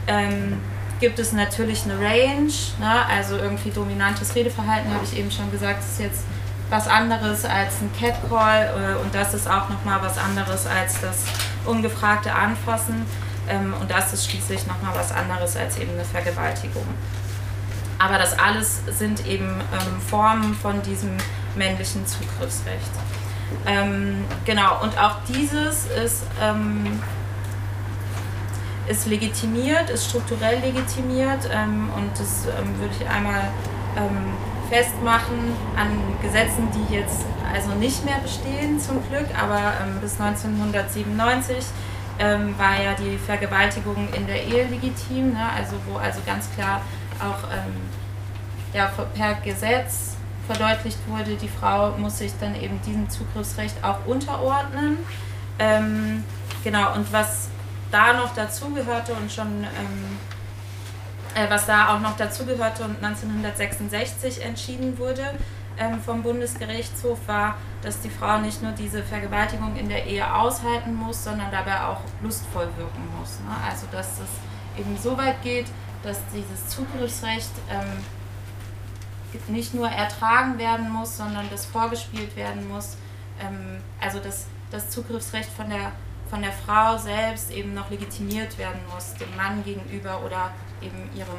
ähm, gibt es natürlich eine Range, ne? also irgendwie dominantes Redeverhalten, habe ich eben schon gesagt, ist jetzt was anderes als ein Catcall äh, und das ist auch nochmal was anderes als das ungefragte Anfassen ähm, und das ist schließlich nochmal was anderes als eben eine Vergewaltigung. Aber das alles sind eben ähm, Formen von diesem männlichen Zugriffsrecht. Ähm, genau, und auch dieses ist ist legitimiert, ist strukturell legitimiert ähm, und das ähm, würde ich einmal ähm, festmachen an Gesetzen, die jetzt also nicht mehr bestehen zum Glück, aber ähm, bis 1997 ähm, war ja die Vergewaltigung in der Ehe legitim, ne? also wo also ganz klar auch ähm, ja, per Gesetz verdeutlicht wurde, die Frau muss sich dann eben diesem Zugriffsrecht auch unterordnen. genau, und was da noch dazugehörte und schon, ähm, äh, was da auch noch dazugehörte und 1966 entschieden wurde ähm, vom Bundesgerichtshof, war, dass die Frau nicht nur diese Vergewaltigung in der Ehe aushalten muss, sondern dabei auch lustvoll wirken muss. Ne? Also dass es eben so weit geht, dass dieses Zugriffsrecht ähm, nicht nur ertragen werden muss, sondern das vorgespielt werden muss. Ähm, also dass das Zugriffsrecht von der von der Frau selbst eben noch legitimiert werden muss, dem Mann gegenüber oder eben ihrem,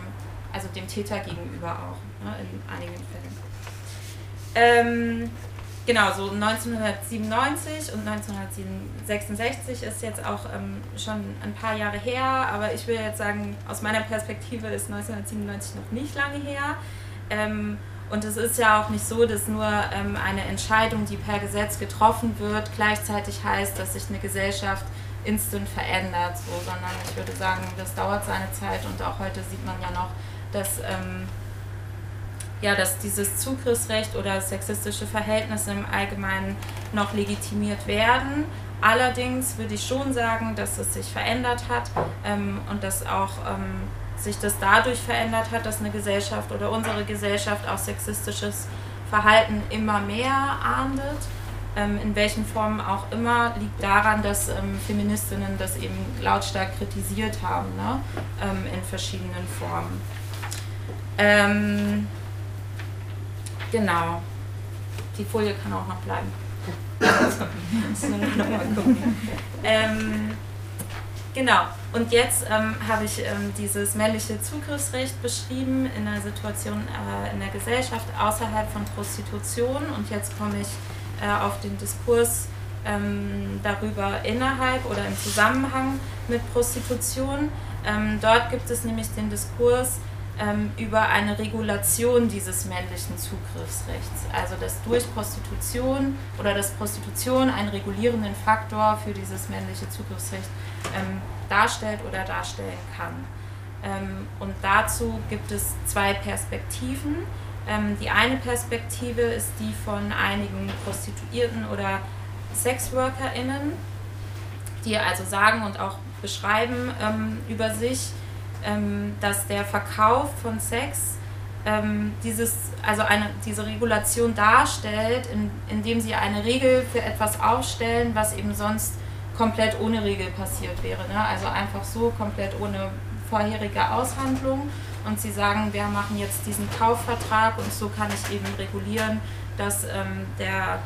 also dem Täter gegenüber auch, ne, in einigen Fällen. Ähm, genau, so 1997 und 1966 ist jetzt auch ähm, schon ein paar Jahre her, aber ich will jetzt sagen, aus meiner Perspektive ist 1997 noch nicht lange her. Ähm, und es ist ja auch nicht so, dass nur ähm, eine Entscheidung, die per Gesetz getroffen wird, gleichzeitig heißt, dass sich eine Gesellschaft instant verändert, so, sondern ich würde sagen, das dauert seine Zeit und auch heute sieht man ja noch, dass, ähm, ja, dass dieses Zugriffsrecht oder sexistische Verhältnisse im Allgemeinen noch legitimiert werden. Allerdings würde ich schon sagen, dass es sich verändert hat ähm, und dass auch ähm, sich das dadurch verändert hat, dass eine Gesellschaft oder unsere Gesellschaft auch sexistisches Verhalten immer mehr ahndet. Ähm, in welchen Formen auch immer, liegt daran, dass ähm, Feministinnen das eben lautstark kritisiert haben, ne? Ähm, in verschiedenen Formen. Ähm, genau. Die Folie kann auch noch bleiben. ähm, genau. Und jetzt ähm, habe ich ähm, dieses männliche Zugriffsrecht beschrieben in einer Situation äh, in der Gesellschaft außerhalb von Prostitution. Und jetzt komme ich äh, auf den Diskurs ähm, darüber innerhalb oder im Zusammenhang mit Prostitution. Ähm, dort gibt es nämlich den Diskurs ähm, über eine Regulation dieses männlichen Zugriffsrechts. Also dass durch Prostitution oder dass Prostitution einen regulierenden Faktor für dieses männliche Zugriffsrecht ähm, darstellt oder darstellen kann. Ähm, und dazu gibt es zwei Perspektiven. Ähm, die eine Perspektive ist die von einigen Prostituierten oder SexworkerInnen, die also sagen und auch beschreiben ähm, über sich, dass der Verkauf von Sex ähm, dieses, also eine, diese Regulation darstellt, in, indem sie eine Regel für etwas aufstellen, was eben sonst komplett ohne Regel passiert wäre. Ne? Also einfach so komplett ohne vorherige Aushandlung. Und sie sagen, wir machen jetzt diesen Kaufvertrag und so kann ich eben regulieren, dass ähm, der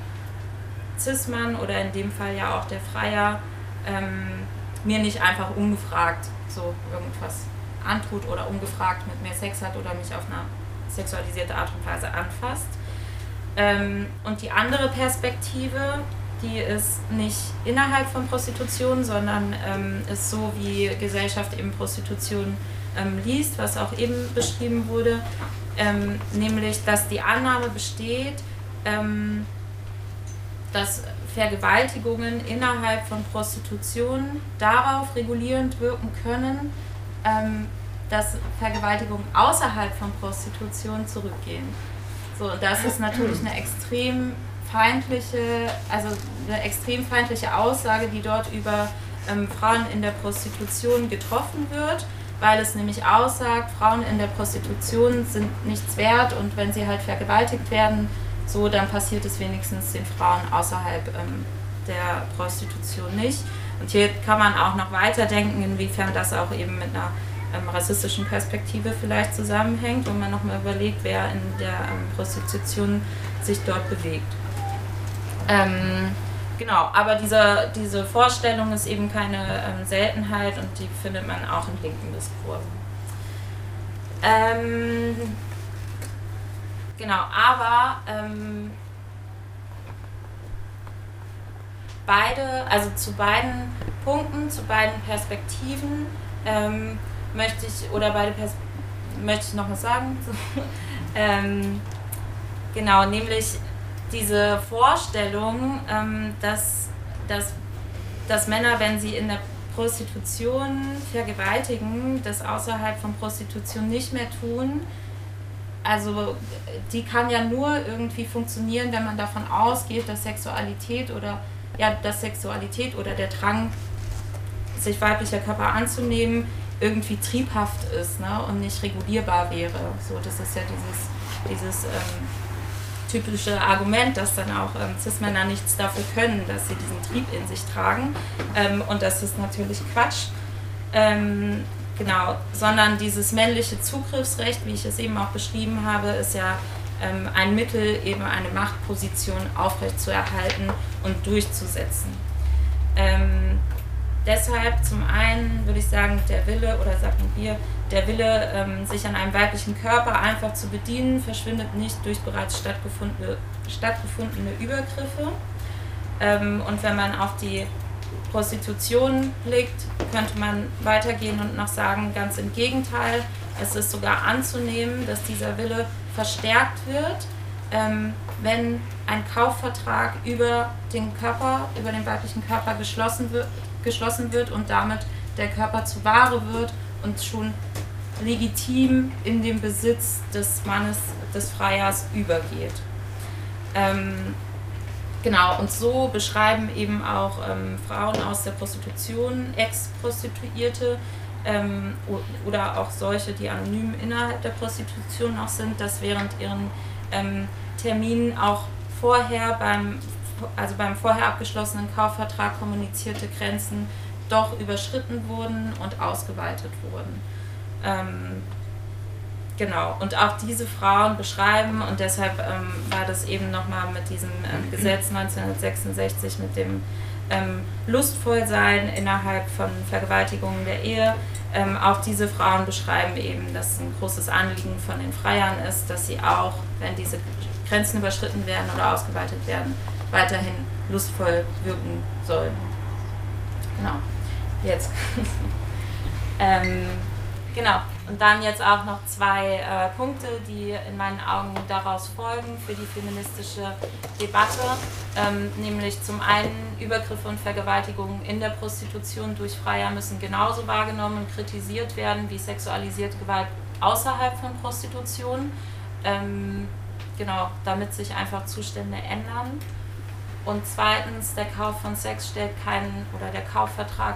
Cis-Mann oder in dem Fall ja auch der Freier ähm, mir nicht einfach ungefragt so irgendwas antut oder ungefragt mit mir Sex hat oder mich auf eine sexualisierte Art und Weise anfasst. Ähm, und die andere Perspektive, die ist nicht innerhalb von Prostitution, sondern ähm, ist so, wie Gesellschaft eben Prostitution ähm, liest, was auch eben beschrieben wurde, ähm, nämlich, dass die Annahme besteht, ähm, dass Vergewaltigungen innerhalb von Prostitution darauf regulierend wirken können, dass Vergewaltigungen außerhalb von Prostitution zurückgehen. So, das ist natürlich eine extrem feindliche, also eine extrem feindliche Aussage, die dort über ähm, Frauen in der Prostitution getroffen wird, weil es nämlich aussagt, Frauen in der Prostitution sind nichts wert und wenn sie halt vergewaltigt werden, so dann passiert es wenigstens den Frauen außerhalb ähm, der Prostitution nicht. Und hier kann man auch noch weiterdenken, inwiefern das auch eben mit einer ähm, rassistischen Perspektive vielleicht zusammenhängt, wo man nochmal überlegt, wer in der ähm, Prostitution sich dort bewegt. Ähm, genau, aber diese, diese Vorstellung ist eben keine ähm, Seltenheit und die findet man auch in linken Diskursen. Ähm, genau, aber ähm, beide, also zu beiden Punkten, zu beiden Perspektiven ähm, möchte ich, oder beide Pers möchte ich noch was sagen. ähm, genau, nämlich diese Vorstellung, ähm, dass, dass, dass Männer, wenn sie in der Prostitution vergewaltigen, das außerhalb von Prostitution nicht mehr tun. Also die kann ja nur irgendwie funktionieren, wenn man davon ausgeht, dass Sexualität oder ja, dass Sexualität oder der Drang, sich weiblicher Körper anzunehmen, irgendwie triebhaft ist ne, und nicht regulierbar wäre. So, das ist ja dieses, dieses ähm, typische Argument, dass dann auch ähm, Cis-Männer nichts dafür können, dass sie diesen Trieb in sich tragen. Ähm, und das ist natürlich Quatsch. Ähm, genau, sondern dieses männliche Zugriffsrecht, wie ich es eben auch beschrieben habe, ist ja ähm, ein Mittel, eben eine Machtposition aufrechtzuerhalten und durchzusetzen. Ähm, deshalb zum einen würde ich sagen, der Wille, oder sagen wir, der Wille, ähm, sich an einem weiblichen Körper einfach zu bedienen, verschwindet nicht durch bereits stattgefundene, stattgefundene Übergriffe. Ähm, und wenn man auf die Prostitution blickt, könnte man weitergehen und noch sagen, ganz im Gegenteil, es ist sogar anzunehmen, dass dieser Wille verstärkt wird, ähm, wenn ein Kaufvertrag über den Körper, über den weiblichen Körper geschlossen wird, geschlossen wird und damit der Körper zu Ware wird und schon legitim in den Besitz des Mannes, des Freiers übergeht. Ähm, genau, und so beschreiben eben auch ähm, Frauen aus der Prostitution, Ex-Prostituierte ähm, oder auch solche, die anonym innerhalb der Prostitution auch sind, dass während ihren ähm, Terminen auch vorher beim also beim vorher abgeschlossenen Kaufvertrag kommunizierte Grenzen doch überschritten wurden und ausgeweitet wurden. Ähm, genau, und auch diese Frauen beschreiben, und deshalb ähm, war das eben nochmal mit diesem ähm, Gesetz 1966, mit dem ähm, Lustvollsein innerhalb von Vergewaltigungen der Ehe, ähm, auch diese Frauen beschreiben eben, dass ein großes Anliegen von den Freiern ist, dass sie auch, wenn diese Grenzen überschritten werden oder ausgeweitet werden, weiterhin lustvoll wirken sollen. Genau. Jetzt. ähm, genau. Und dann jetzt auch noch zwei äh, Punkte, die in meinen Augen daraus folgen für die feministische Debatte. Ähm, nämlich zum einen Übergriffe und Vergewaltigungen in der Prostitution durch Freier müssen genauso wahrgenommen und kritisiert werden wie sexualisierte Gewalt außerhalb von Prostitution. Ähm, genau, damit sich einfach Zustände ändern. Und zweitens, der Kauf von Sex stellt keinen, oder der Kaufvertrag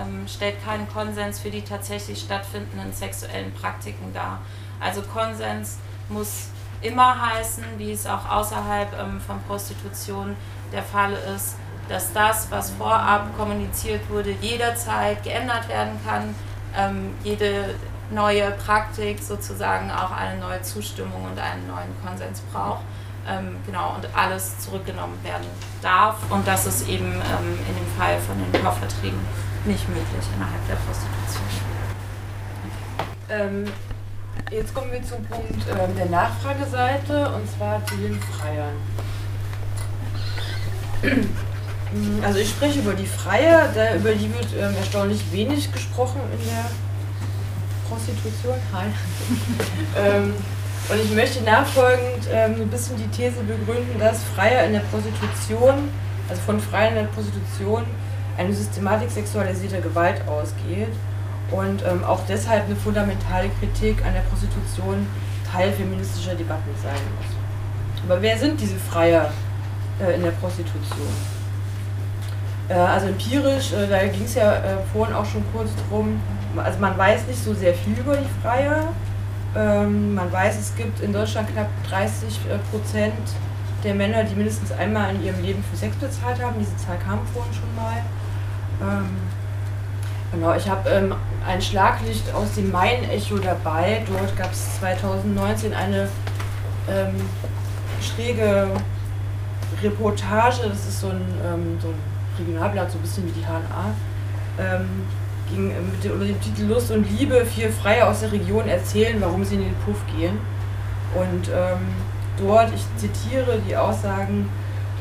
ähm, stellt keinen Konsens für die tatsächlich stattfindenden sexuellen Praktiken dar. Also Konsens muss immer heißen, wie es auch außerhalb ähm, von Prostitution der Fall ist, dass das, was vorab kommuniziert wurde, jederzeit geändert werden kann. Ähm, jede neue Praktik sozusagen auch eine neue Zustimmung und einen neuen Konsens braucht. Ähm, genau, und alles zurückgenommen werden darf. Und das ist eben ähm, in dem Fall von den Kaufverträgen nicht möglich innerhalb der Prostitution.
Ähm, jetzt kommen wir zum Punkt ähm, der Nachfrageseite und zwar zu den Freiern. Also ich spreche über die Freier, da, über die wird ähm, erstaunlich wenig gesprochen in der Prostitution. Hi. und ich möchte nachfolgend ähm, ein bisschen die These begründen, dass Freier in der Prostitution, also von Freiern in der Prostitution, eine Systematik sexualisierter Gewalt ausgeht und ähm, auch deshalb eine fundamentale Kritik an der Prostitution Teil feministischer Debatten sein muss. Aber wer sind diese Freier äh, in der Prostitution? Äh, also empirisch, äh, da ging es ja äh, vorhin auch schon kurz drum, also man weiß nicht so sehr viel über die Freier. Ähm, man weiß, es gibt in Deutschland knapp 30 äh, Prozent der Männer, die mindestens einmal in ihrem Leben für Sex bezahlt haben. Diese Zahl kam vorhin schon mal. Ähm, genau, ich habe ähm, ein Schlaglicht aus dem Main-Echo dabei. Dort gab es 2019 eine ähm, schräge Reportage. Das ist so ein, ähm, so ein Regionalblatt, so ein bisschen wie die HNA. Ging mit dem, unter dem Titel Lust und Liebe vier Freie aus der Region erzählen, warum sie in den Puff gehen. Und ähm, dort, ich zitiere die Aussagen,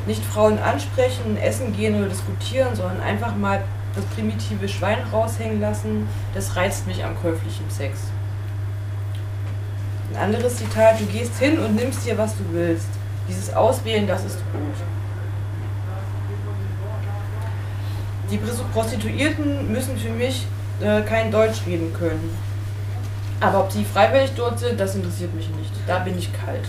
nicht Frauen ansprechen, essen gehen oder diskutieren, sondern einfach mal das primitive Schwein raushängen lassen, das reizt mich am käuflichen Sex. Ein anderes Zitat, du gehst hin und nimmst dir, was du willst. Dieses Auswählen, das ist gut. Die Prostituierten müssen für mich äh, kein Deutsch reden können. Aber ob sie freiwillig dort sind, das interessiert mich nicht. Da bin ich kalt.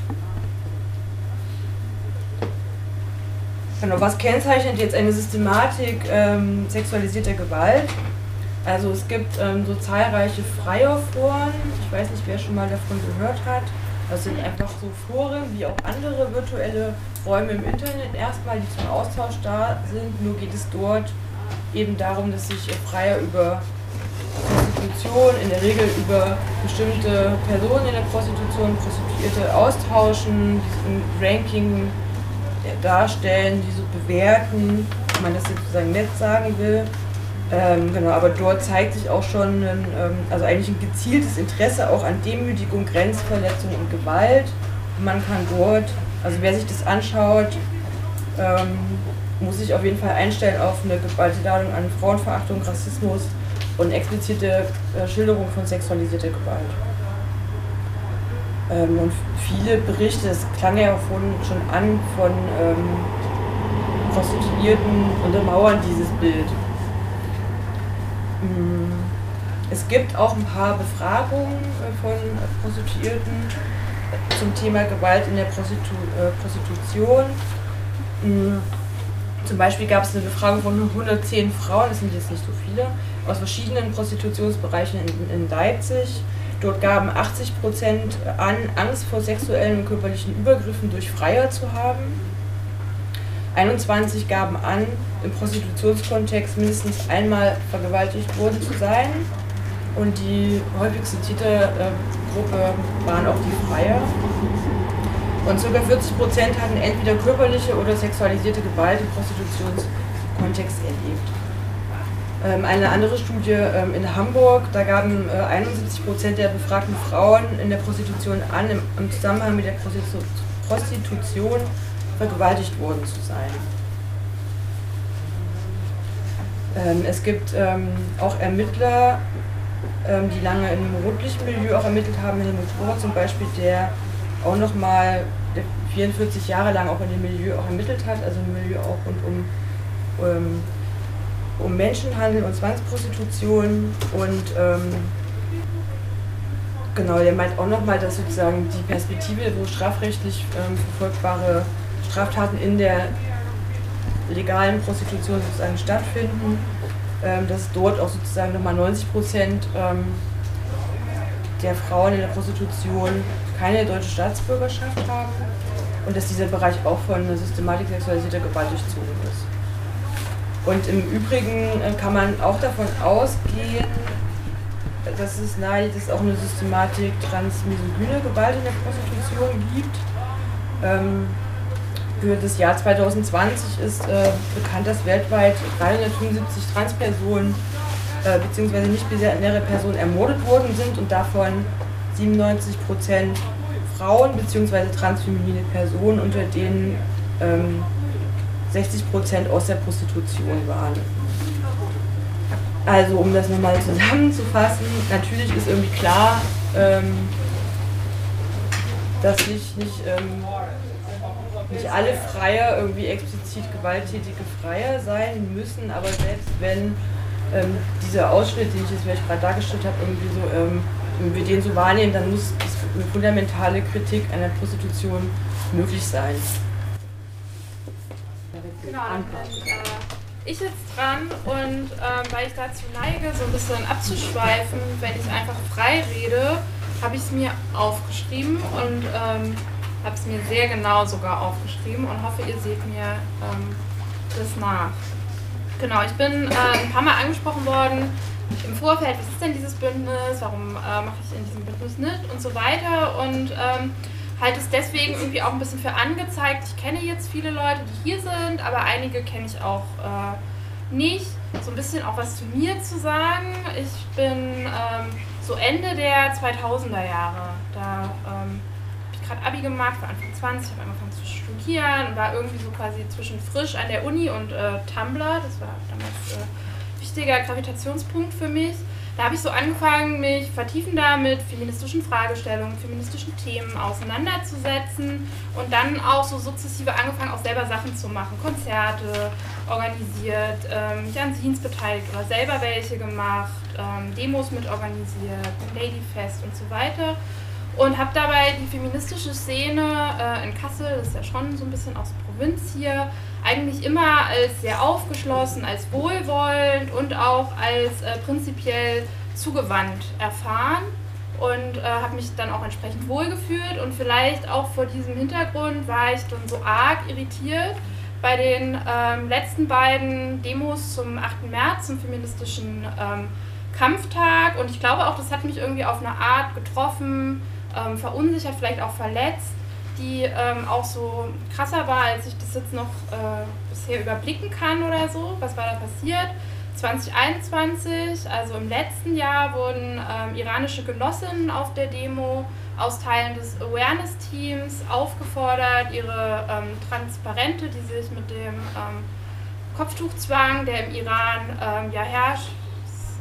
Genau, was kennzeichnet jetzt eine Systematik ähm, sexualisierter Gewalt? Also es gibt ähm, so zahlreiche Freierforen, ich weiß nicht, wer schon mal davon gehört hat. Das sind einfach so Foren wie auch andere virtuelle Räume im Internet erstmal, die zum Austausch da sind. Nur geht es dort eben darum, dass sich Freier über Prostitution, in der Regel über bestimmte Personen in der Prostitution, Prostituierte austauschen, ein Ranking darstellen, die so bewerten, wenn man das sozusagen nett sagen will. Ähm, genau, aber dort zeigt sich auch schon ein, ähm, also eigentlich ein gezieltes Interesse auch an Demütigung, Grenzverletzung und Gewalt. Und man kann dort, also wer sich das anschaut, ähm, muss sich auf jeden Fall einstellen auf eine Gewaltladung an Frauenverachtung, Rassismus und explizite äh, Schilderung von sexualisierter Gewalt. Ähm, und viele Berichte, es klang ja von, schon an, von ähm, Prostituierten untermauern dieses Bild. Mm, es gibt auch ein paar Befragungen äh, von Prostituierten zum Thema Gewalt in der Prostitu äh, Prostitution. Zum Beispiel gab es eine Befragung von 110 Frauen, das sind jetzt nicht so viele, aus verschiedenen Prostitutionsbereichen in, in Leipzig. Dort gaben 80 Prozent an, Angst vor sexuellen und körperlichen Übergriffen durch Freier zu haben. 21 gaben an, im Prostitutionskontext mindestens einmal vergewaltigt worden zu sein. Und die häufig zitierte äh, Gruppe waren auch die Freier. Und ca. 40 Prozent hatten entweder körperliche oder sexualisierte Gewalt im Prostitutionskontext erlebt. Ähm, eine andere Studie ähm, in Hamburg, da gaben 71 äh, Prozent der befragten Frauen in der Prostitution an, im Zusammenhang mit der Prostitution vergewaltigt worden zu sein. Ähm, es gibt auch Ermittler, die lange im Rotlichtmilieu auch ermittelt haben, Helmut Rohr zum Beispiel, der auch nochmal 44 Jahre lang auch in dem Milieu auch ermittelt hat, also im Milieu auch rund um, um, um Menschenhandel und Zwangsprostitution. Und ähm, genau, der meint auch nochmal, dass sozusagen die Perspektive, wo strafrechtlich ähm, verfolgbare Straftaten in der legalen Prostitution sozusagen stattfinden, ähm, dass dort auch sozusagen nochmal 90 Prozent ähm, der Frauen in der Prostitution keine deutsche Staatsbürgerschaft haben und dass dieser Bereich auch von einer Systematik sexualisierter Gewalt durchzogen ist. Und im Übrigen äh, kann man auch davon ausgehen, dass es nahe dass auch eine Systematik transmisogyne Gewalt in der Prostitution gibt. Ähm, für das Jahr 2020 ist äh, bekannt, dass weltweit 375 Transpersonen äh, bzw. nicht binäre Personen ermordet worden sind und davon 97 Prozent Frauen bzw. transfeminine Personen, unter denen ähm, 60 Prozent aus der Prostitution waren. Also um das nochmal zusammenzufassen, natürlich ist irgendwie klar, ähm, dass nicht, nicht, ähm, nicht alle Freier irgendwie explizit gewalttätige Freier sein müssen, aber selbst wenn ähm, dieser Ausschnitt, den ich jetzt vielleicht gerade dargestellt habe, irgendwie so, ähm, wenn wir den so wahrnehmen, dann muss eine fundamentale Kritik einer Prostitution möglich sein.
Genau, äh, ich jetzt dran und ähm, weil ich dazu neige, so ein bisschen abzuschweifen, wenn ich einfach frei rede, habe ich es mir aufgeschrieben und ähm, habe es mir sehr genau sogar aufgeschrieben und hoffe, ihr seht mir ähm, das nach. Genau, ich bin äh, ein paar Mal angesprochen worden im Vorfeld, was ist denn dieses Bündnis, warum äh, mache ich in diesem Bündnis nicht und so weiter und ähm, halte es deswegen irgendwie auch ein bisschen für angezeigt. Ich kenne jetzt viele Leute, die hier sind, aber einige kenne ich auch äh, nicht. So ein bisschen auch was zu mir zu sagen. Ich bin ähm, so Ende der 2000er Jahre. Da ähm, habe ich gerade Abi gemacht, war Anfang 20, habe angefangen zu studieren und war irgendwie so quasi zwischen frisch an der Uni und äh, Tumblr. Das war damals äh, wichtiger Gravitationspunkt für mich da habe ich so angefangen, mich vertiefender mit feministischen Fragestellungen, feministischen Themen auseinanderzusetzen und dann auch so sukzessive angefangen, auch selber Sachen zu machen. Konzerte organisiert, ähm, mich an Scenes beteiligt oder selber welche gemacht, ähm, Demos mit organisiert, Ladyfest und so weiter. Und habe dabei die feministische Szene äh, in Kassel, das ist ja schon so ein bisschen aus Provinz hier, eigentlich immer als sehr aufgeschlossen, als wohlwollend und auch als äh, prinzipiell zugewandt erfahren und äh, habe mich dann auch entsprechend wohlgefühlt und vielleicht auch vor diesem Hintergrund war ich dann so arg irritiert bei den ähm, letzten beiden Demos zum 8. März, zum feministischen ähm, Kampftag und ich glaube auch, das hat mich irgendwie auf eine Art getroffen, ähm, verunsichert, vielleicht auch verletzt, die ähm, auch so krasser war, als ich das jetzt noch äh, bisher überblicken kann oder so. Was war da passiert? 2021, also im letzten Jahr, wurden ähm, iranische Genossinnen auf der Demo aus Teilen des Awareness-Teams aufgefordert, ihre ähm, Transparente, die sich mit dem ähm, Kopftuchzwang, der im Iran ähm, ja herrscht,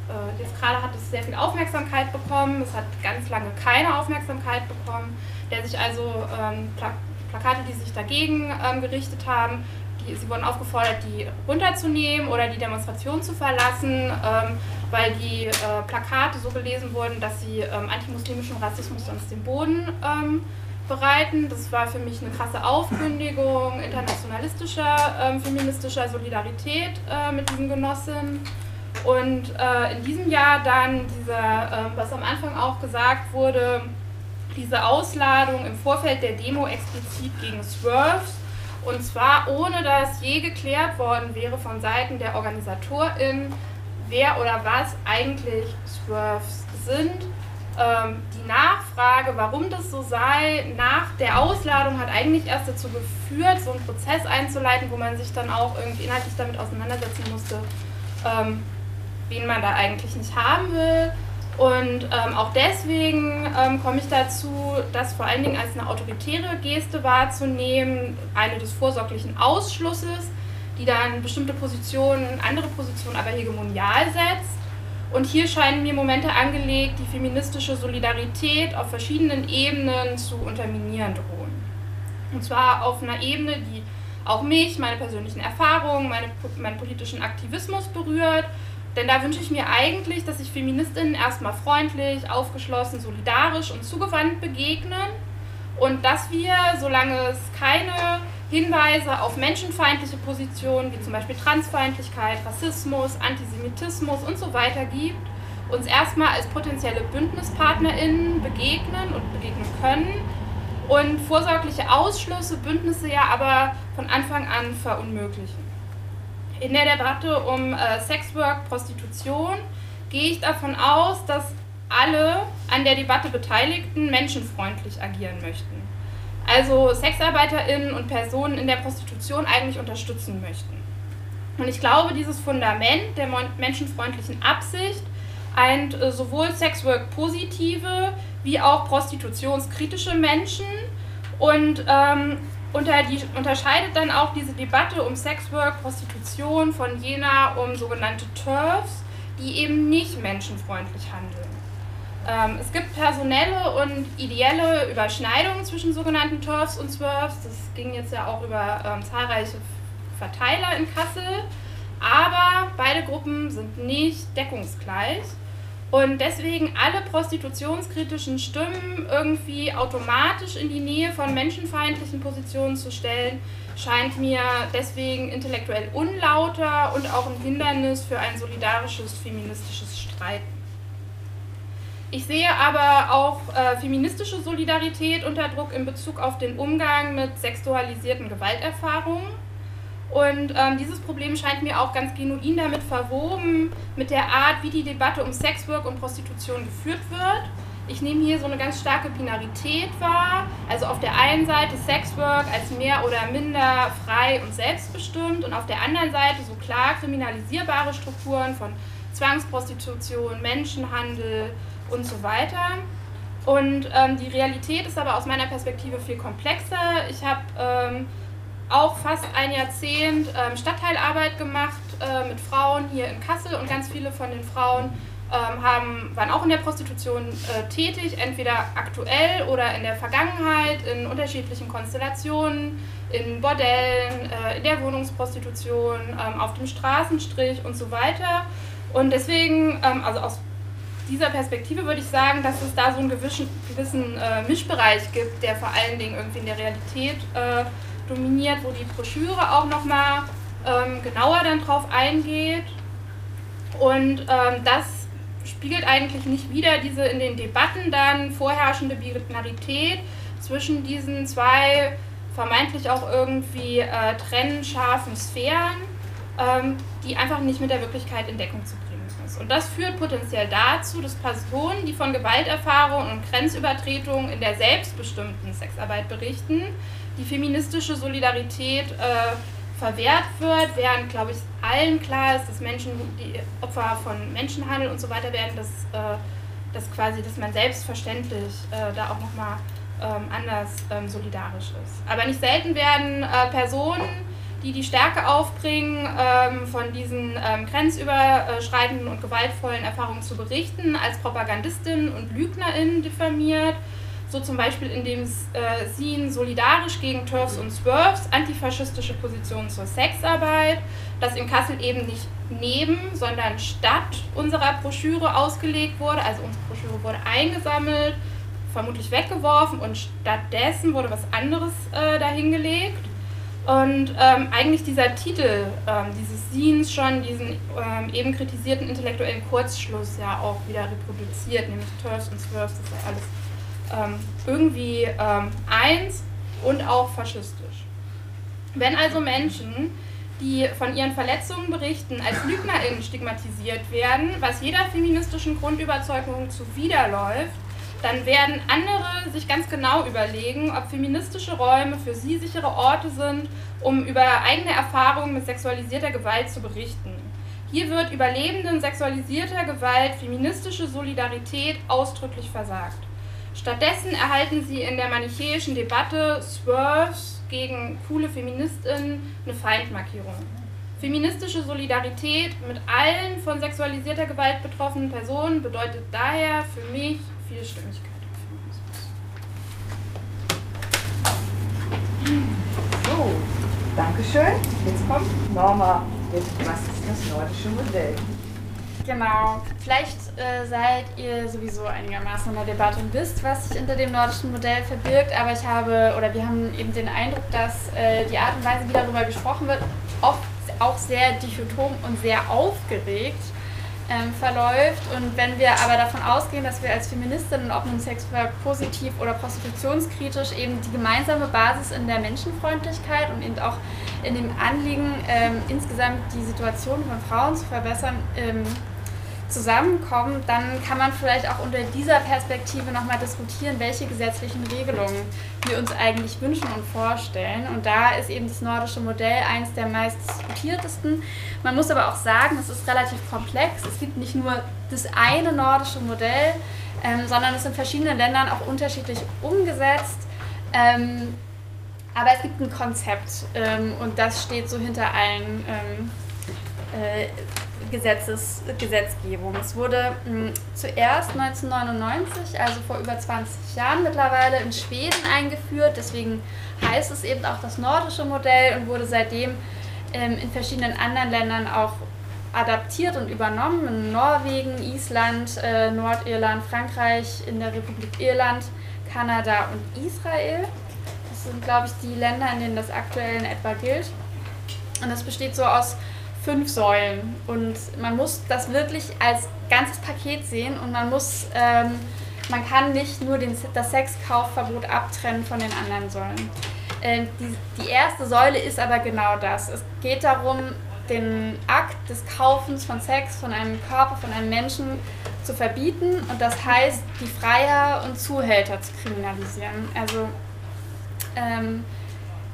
äh, jetzt gerade hat es sehr viel Aufmerksamkeit bekommen. Es hat ganz lange keine Aufmerksamkeit bekommen. Der sich also ähm, Plak Plakate, die sich dagegen ähm, gerichtet haben, die, sie wurden aufgefordert, die runterzunehmen oder die Demonstration zu verlassen, ähm, weil die äh, Plakate so gelesen wurden, dass sie ähm, antimuslimischen Rassismus sonst den Boden ähm, bereiten. Das war für mich eine krasse Aufkündigung internationalistischer, ähm, feministischer Solidarität äh, mit diesen Genossinnen. Und äh, in diesem Jahr dann dieser, äh, was am Anfang auch gesagt wurde, diese Ausladung im Vorfeld der Demo explizit gegen Swerves. Und zwar ohne dass je geklärt worden wäre von Seiten der OrganisatorInnen, wer oder was eigentlich Swerves sind. Ähm, die Nachfrage, warum das so sei, nach der Ausladung hat eigentlich erst dazu geführt, so einen Prozess einzuleiten, wo man sich dann auch irgendwie inhaltlich damit auseinandersetzen musste, ähm, wen man da eigentlich nicht haben will. Und ähm, auch deswegen ähm, komme ich dazu, das vor allen Dingen als eine autoritäre Geste wahrzunehmen, eine des vorsorglichen Ausschlusses, die dann bestimmte Positionen, andere Positionen aber hegemonial setzt. Und hier scheinen mir Momente angelegt, die feministische Solidarität auf verschiedenen Ebenen zu unterminieren drohen. Und zwar auf einer Ebene, die auch mich, meine persönlichen Erfahrungen, meine, meinen politischen Aktivismus berührt denn da wünsche ich mir eigentlich, dass sich Feministinnen erstmal freundlich, aufgeschlossen, solidarisch und zugewandt begegnen und dass wir, solange es keine Hinweise auf menschenfeindliche Positionen wie zum Beispiel Transfeindlichkeit, Rassismus, Antisemitismus und so weiter gibt, uns erstmal als potenzielle BündnispartnerInnen begegnen und begegnen können und vorsorgliche Ausschlüsse, Bündnisse ja aber von Anfang an verunmöglichen. In der Debatte um äh, Sexwork, Prostitution gehe ich davon aus, dass alle an der Debatte Beteiligten menschenfreundlich agieren möchten. Also SexarbeiterInnen und Personen in der Prostitution eigentlich unterstützen möchten. Und ich glaube, dieses Fundament der menschenfreundlichen Absicht eint äh, sowohl Sexwork-positive wie auch prostitutionskritische Menschen und ähm, unter die, unterscheidet dann auch diese Debatte um Sexwork, Prostitution von jener um sogenannte TERFs, die eben nicht menschenfreundlich handeln. Ähm, es gibt personelle und ideelle Überschneidungen zwischen sogenannten TERFs und SWERFs. Das ging jetzt ja auch über ähm, zahlreiche Verteiler in Kassel. Aber beide Gruppen sind nicht deckungsgleich. Und deswegen alle prostitutionskritischen Stimmen irgendwie automatisch in die Nähe von menschenfeindlichen Positionen zu stellen, scheint mir deswegen intellektuell unlauter und auch ein Hindernis für ein solidarisches feministisches Streiten. Ich sehe aber auch äh, feministische Solidarität unter Druck in Bezug auf den Umgang mit sexualisierten Gewalterfahrungen und ähm, dieses Problem scheint mir auch ganz genuin damit verwoben, mit der Art, wie die Debatte um Sexwork und Prostitution geführt wird. Ich nehme hier so eine ganz starke Binarität wahr. Also auf der einen Seite Sexwork als mehr oder minder frei und selbstbestimmt und auf der anderen Seite so klar kriminalisierbare Strukturen von Zwangsprostitution, Menschenhandel und so weiter. Und ähm, die Realität ist aber aus meiner Perspektive viel komplexer. Ich habe ähm, auch fast ein Jahrzehnt ähm, Stadtteilarbeit gemacht äh, mit Frauen hier in Kassel und ganz viele von den Frauen ähm, haben, waren auch in der Prostitution äh, tätig, entweder aktuell oder in der Vergangenheit, in unterschiedlichen Konstellationen, in Bordellen, äh, in der Wohnungsprostitution, ähm, auf dem Straßenstrich und so weiter. Und deswegen, also aus dieser Perspektive würde ich sagen, dass es da so einen gewissen, gewissen äh, Mischbereich gibt, der vor allen Dingen irgendwie in der Realität äh, dominiert, wo die Broschüre auch nochmal ähm, genauer dann drauf eingeht. Und ähm, das spiegelt eigentlich nicht wieder diese in den Debatten dann vorherrschende Binarität zwischen diesen zwei vermeintlich auch irgendwie äh, trennscharfen Sphären, ähm, die einfach nicht mit der Wirklichkeit in Deckung zu bringen ist. Und das führt potenziell dazu, dass Personen, die von Gewalterfahrungen und Grenzübertretungen in der selbstbestimmten Sexarbeit berichten, die feministische Solidarität äh, verwehrt wird, während, glaube ich, allen klar ist, dass Menschen, die Opfer von Menschenhandel und so weiter werden, dass, äh, dass quasi, dass man selbstverständlich äh, da auch nochmal ähm, anders ähm, solidarisch ist. Aber nicht selten werden äh, Personen, die die Stärke aufbringen, ähm, von diesen ähm, grenzüberschreitenden und gewaltvollen Erfahrungen zu berichten, als Propagandistinnen und Lügnerinnen diffamiert so zum Beispiel indem äh, sie solidarisch gegen TERFs und SWERFs antifaschistische Positionen zur Sexarbeit, das in Kassel eben nicht neben, sondern statt unserer Broschüre ausgelegt wurde. Also unsere Broschüre wurde eingesammelt, vermutlich weggeworfen und stattdessen wurde was anderes äh, dahingelegt. Und ähm, eigentlich dieser Titel ähm, dieses Scenes schon diesen ähm, eben kritisierten intellektuellen Kurzschluss ja auch wieder reproduziert, nämlich TERFs und SWERFs, das ist ja alles ähm, irgendwie ähm, eins und auch faschistisch. Wenn also Menschen, die von ihren Verletzungen berichten, als LügnerInnen stigmatisiert werden, was jeder feministischen Grundüberzeugung zuwiderläuft, dann werden andere sich ganz genau überlegen, ob feministische Räume für sie sichere Orte sind, um über eigene Erfahrungen mit sexualisierter Gewalt zu berichten. Hier wird Überlebenden sexualisierter Gewalt feministische Solidarität ausdrücklich versagt. Stattdessen erhalten sie in der manichäischen Debatte Swerves gegen coole Feministinnen eine Feindmarkierung. Feministische Solidarität mit allen von sexualisierter Gewalt betroffenen Personen bedeutet daher für mich Vielstimmigkeit
So, Dankeschön. Jetzt kommt Norma mit Was ist das nordische Modell?
Genau. Vielleicht äh, seid ihr sowieso einigermaßen in der Debatte und wisst, was sich hinter dem nordischen Modell verbirgt, aber ich habe, oder wir haben eben den Eindruck, dass äh, die Art und Weise, wie darüber gesprochen wird, oft auch sehr dichotom und sehr aufgeregt
ähm, verläuft. Und wenn wir aber davon ausgehen, dass wir als Feministinnen, ob nun sexuell positiv oder prostitutionskritisch, eben die gemeinsame Basis in der Menschenfreundlichkeit und eben auch in dem Anliegen, ähm, insgesamt die Situation von Frauen zu verbessern, ähm, zusammenkommen, dann kann man vielleicht auch unter dieser Perspektive nochmal diskutieren, welche gesetzlichen Regelungen wir uns eigentlich wünschen und vorstellen. Und da ist eben das nordische Modell eines der meist diskutiertesten. Man muss aber auch sagen, es ist relativ komplex. Es gibt nicht nur das eine nordische Modell, ähm, sondern es in verschiedenen Ländern auch unterschiedlich umgesetzt. Ähm, aber es gibt ein Konzept ähm, und das steht so hinter allen ähm, äh, Gesetzes, Gesetzgebung. Es wurde mh, hm, zuerst 1999, also vor über 20 Jahren mittlerweile, in Schweden eingeführt. Deswegen heißt es eben auch das nordische Modell und wurde seitdem ähm, in verschiedenen anderen Ländern auch adaptiert und übernommen. In Norwegen, Island, äh, Nordirland, Frankreich, in der Republik Irland, Kanada und Israel. Das sind, glaube ich, die Länder, in denen das aktuell in etwa gilt. Und das besteht so aus fünf Säulen. Und man muss das wirklich als ganzes Paket sehen und man muss, ähm, man kann nicht nur den, das Sexkaufverbot abtrennen von den anderen Säulen. Ähm, die, die erste Säule ist aber genau das. Es geht darum, den Akt des Kaufens von Sex, von einem Körper, von einem Menschen zu verbieten und das heißt, die Freier und Zuhälter zu kriminalisieren. Also ähm,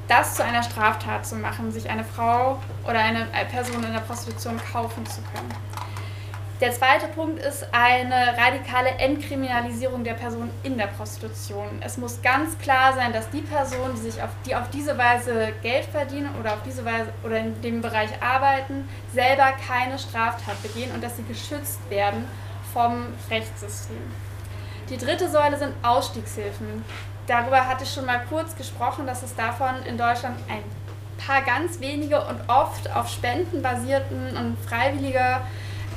das zu einer Straftat zu machen, sich eine Frau oder eine Person in der Prostitution kaufen zu können. Der zweite Punkt ist eine radikale Entkriminalisierung der Person in der Prostitution. Es muss ganz klar sein, dass die Personen, die sich auf, die auf diese Weise Geld verdienen oder auf diese Weise oder in dem Bereich arbeiten, selber keine Straftat begehen und dass sie geschützt werden vom Rechtssystem. Die dritte Säule sind Ausstiegshilfen darüber hatte ich schon mal kurz gesprochen, dass es davon in Deutschland ein paar ganz wenige und oft auf Spenden basierten und freiwilliger,